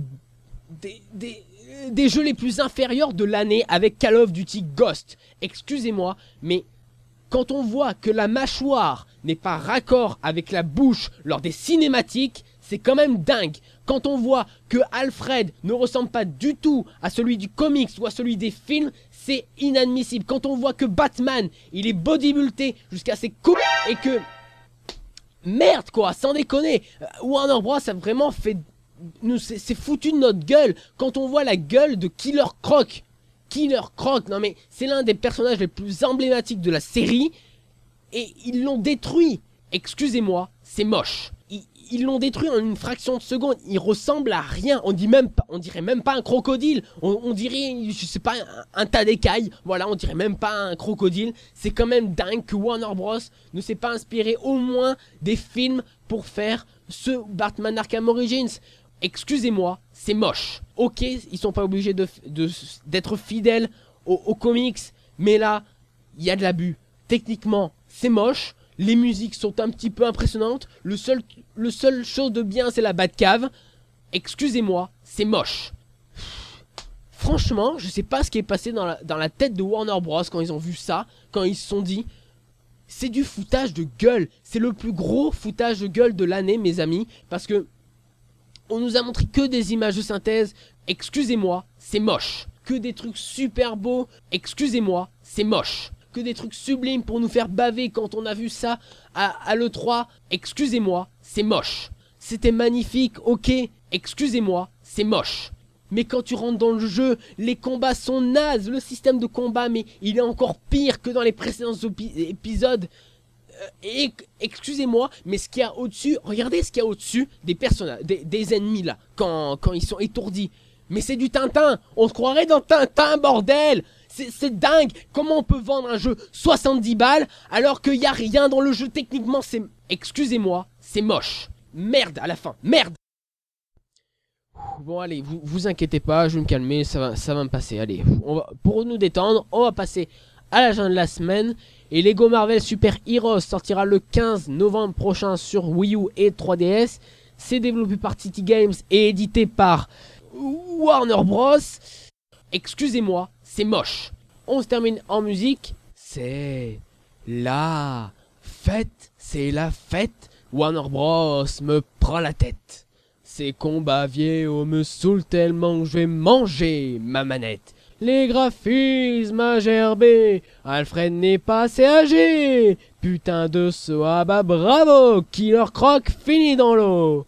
des, des, des jeux les plus inférieurs de l'année avec Call of Duty Ghost. Excusez-moi, mais quand on voit que la mâchoire n'est pas raccord avec la bouche lors des cinématiques, c'est quand même dingue. Quand on voit que Alfred ne ressemble pas du tout à celui du comics ou à celui des films, c'est inadmissible. Quand on voit que Batman, il est bodybuildé jusqu'à ses coups et que merde quoi, sans déconner, euh, Warner Bros a vraiment fait c'est foutu de notre gueule quand on voit la gueule de Killer Croc. Killer Croc, non mais c'est l'un des personnages les plus emblématiques de la série et ils l'ont détruit. Excusez-moi, c'est moche. Ils l'ont détruit en une fraction de seconde. Il ressemble à rien. On dit même on dirait même pas un crocodile. On, on dirait, je sais pas, un, un tas d'écailles. Voilà, on dirait même pas un crocodile. C'est quand même dingue que Warner Bros ne s'est pas inspiré au moins des films pour faire ce Batman Arkham Origins. Excusez-moi, c'est moche. Ok, ils sont pas obligés de de- d'être fidèles aux, aux comics, mais là, il y a de l'abus. Techniquement, c'est moche. Les musiques sont un petit peu impressionnantes. Le seul, le seul chose de bien, c'est la Batcave. Excusez-moi, c'est moche. Franchement, je sais pas ce qui est passé dans la, dans la tête de Warner Bros. quand ils ont vu ça, quand ils se sont dit, c'est du foutage de gueule. C'est le plus gros foutage de gueule de l'année, mes amis, parce que on nous a montré que des images de synthèse. Excusez-moi, c'est moche. Que des trucs super beaux. Excusez-moi, c'est moche. Que des trucs sublimes pour nous faire baver quand on a vu ça à, à l'E3. Excusez-moi, c'est moche. C'était magnifique, ok. Excusez-moi, c'est moche. Mais quand tu rentres dans le jeu, les combats sont nazes. Le système de combat, mais il est encore pire que dans les précédents épisodes. Euh, excusez-moi, mais ce qu'il y a au-dessus, regardez ce qu'il y a au-dessus des personnages, des, ennemis là, quand, quand ils sont étourdis. Mais c'est du Tintin, on se croirait dans Tintin, bordel C'est dingue Comment on peut vendre un jeu 70 balles alors qu'il n'y a rien dans le jeu techniquement? C'est... Excusez-moi, c'est moche. Merde à la fin, merde Bon allez, vous vous inquiétez pas, je vais me calmer, ça va, ça va me passer. Allez, on va, pour nous détendre, on va passer à l'agenda de la semaine. Et Lego Marvel Super Heroes sortira le 15 novembre prochain sur Wii U et 3DS. C'est développé par Titi Games et édité par Warner Bros. Excusez-moi, c'est moche. On se termine en musique. C'est la fête, c'est la fête. Warner Bros me prend la tête. Ces combats vieux me saoulent tellement que je vais manger ma manette. Les graphismes à gerber, Alfred n'est pas assez âgé. Putain de ce ah bah bravo, Killer Croc fini dans l'eau.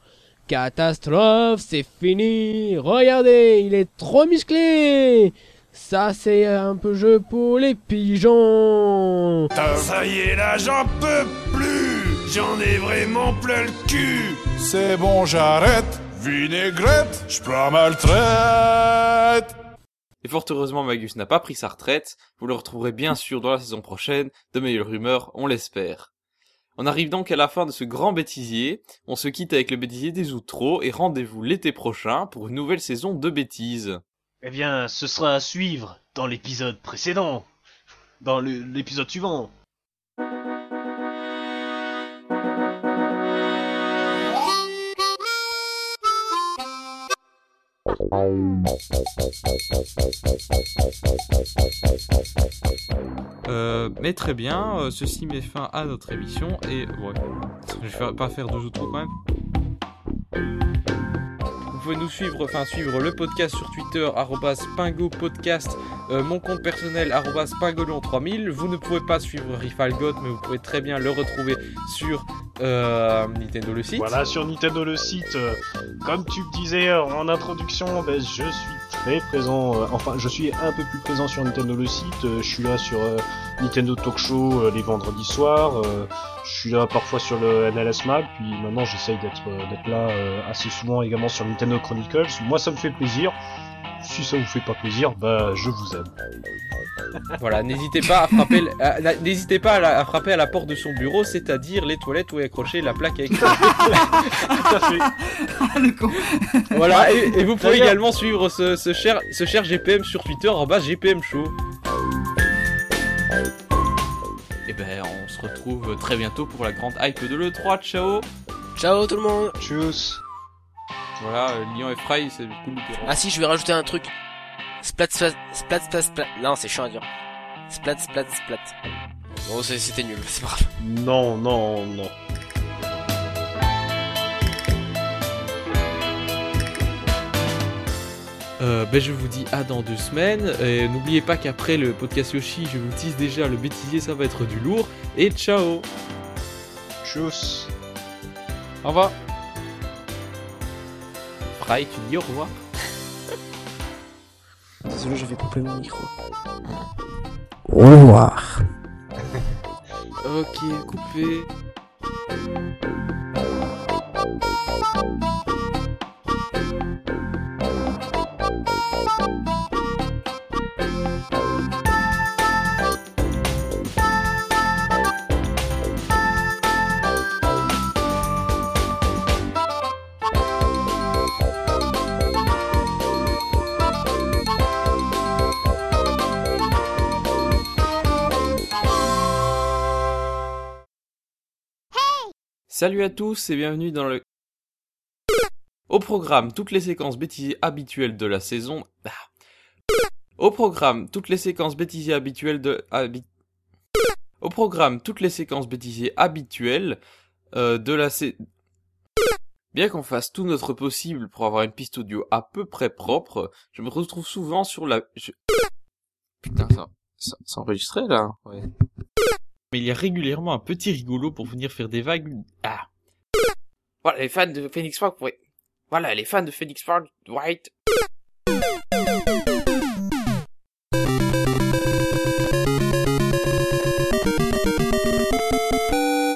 Catastrophe, c'est fini. Regardez, il est trop musclé. Ça c'est un peu jeu pour les pigeons. Ça y est là, j'en peux plus J'en ai vraiment plein le cul C'est bon, j'arrête Vinaigrette, je prends Et fort heureusement, Magus n'a pas pris sa retraite. Vous le retrouverez bien sûr dans la saison prochaine. De meilleures rumeurs, on l'espère. On arrive donc à la fin de ce grand bêtisier. On se quitte avec le bêtisier des outros et rendez-vous l'été prochain pour une nouvelle saison de bêtises. Eh bien, ce sera à suivre dans l'épisode précédent. Dans l'épisode suivant. Euh, mais très bien, euh, ceci met fin à notre émission et ouais, je vais pas faire deux ou trois quand même. Pouvez nous suivre, enfin suivre le podcast sur Twitter arrobas @pingo podcast, euh, mon compte personnel arrobas pingolon 3000. Vous ne pouvez pas suivre Rifalgot, mais vous pouvez très bien le retrouver sur euh, Nintendo le site. Voilà, sur Nintendo le site, comme tu disais en introduction, ben, je suis très présent, euh, enfin je suis un peu plus présent sur Nintendo le site, euh, je suis là sur Nintendo Talk Show les vendredis soirs, je suis là parfois sur le NLS Mag, puis maintenant j'essaye d'être euh, d'être là euh, assez souvent également sur Nintendo Chronicles, moi ça me fait plaisir, si ça vous fait pas plaisir, bah je vous aime. Voilà, n'hésitez pas à frapper, l- à- la- n'hésitez pas à, la- à frapper à la porte de son bureau, c'est-à-dire les toilettes où est accrochée la plaque avec. Tout à fait. Voilà, et, et vous pouvez également suivre ce, ce cher, ce cher GPM sur Twitter en bas GPM Show. Et ben, on se retrouve très bientôt pour la grande hype de l'E3. Ciao Ciao tout le monde Tchuss Voilà, euh, Lyon et Fry, c'est cool. Ah si, je vais rajouter un truc. Splat, splat, splat, splat, splat. Non, c'est chiant à dire. Splat, splat, splat. Bon, c'était nul, c'est pas grave. Non, non, non. Euh, ben, je vous dis à dans deux semaines. Et N'oubliez pas qu'après le podcast Yoshi, je vous tease déjà, le bêtisier, ça va être du lourd. Et ciao Tchuss Au revoir Fry, tu dis au revoir Désolé, j'avais coupé mon micro. Au revoir. Ok, coupé. Salut à tous et bienvenue dans le... Au programme, toutes les séquences bêtisiers habituelles de la saison... Ah. Au programme, toutes les séquences bêtisiers habituelles de... Au programme, toutes les séquences bêtisiers habituelles euh, de la saison... Bien qu'on fasse tout notre possible pour avoir une piste audio à peu près propre, je me retrouve souvent sur la... Putain, ça... ça... C'est enregistré là Ouais. Il y a régulièrement un petit rigolo pour venir faire des vagues... Ah Voilà, les fans de Phoenix Park. Voilà, les fans de Phoenix Park White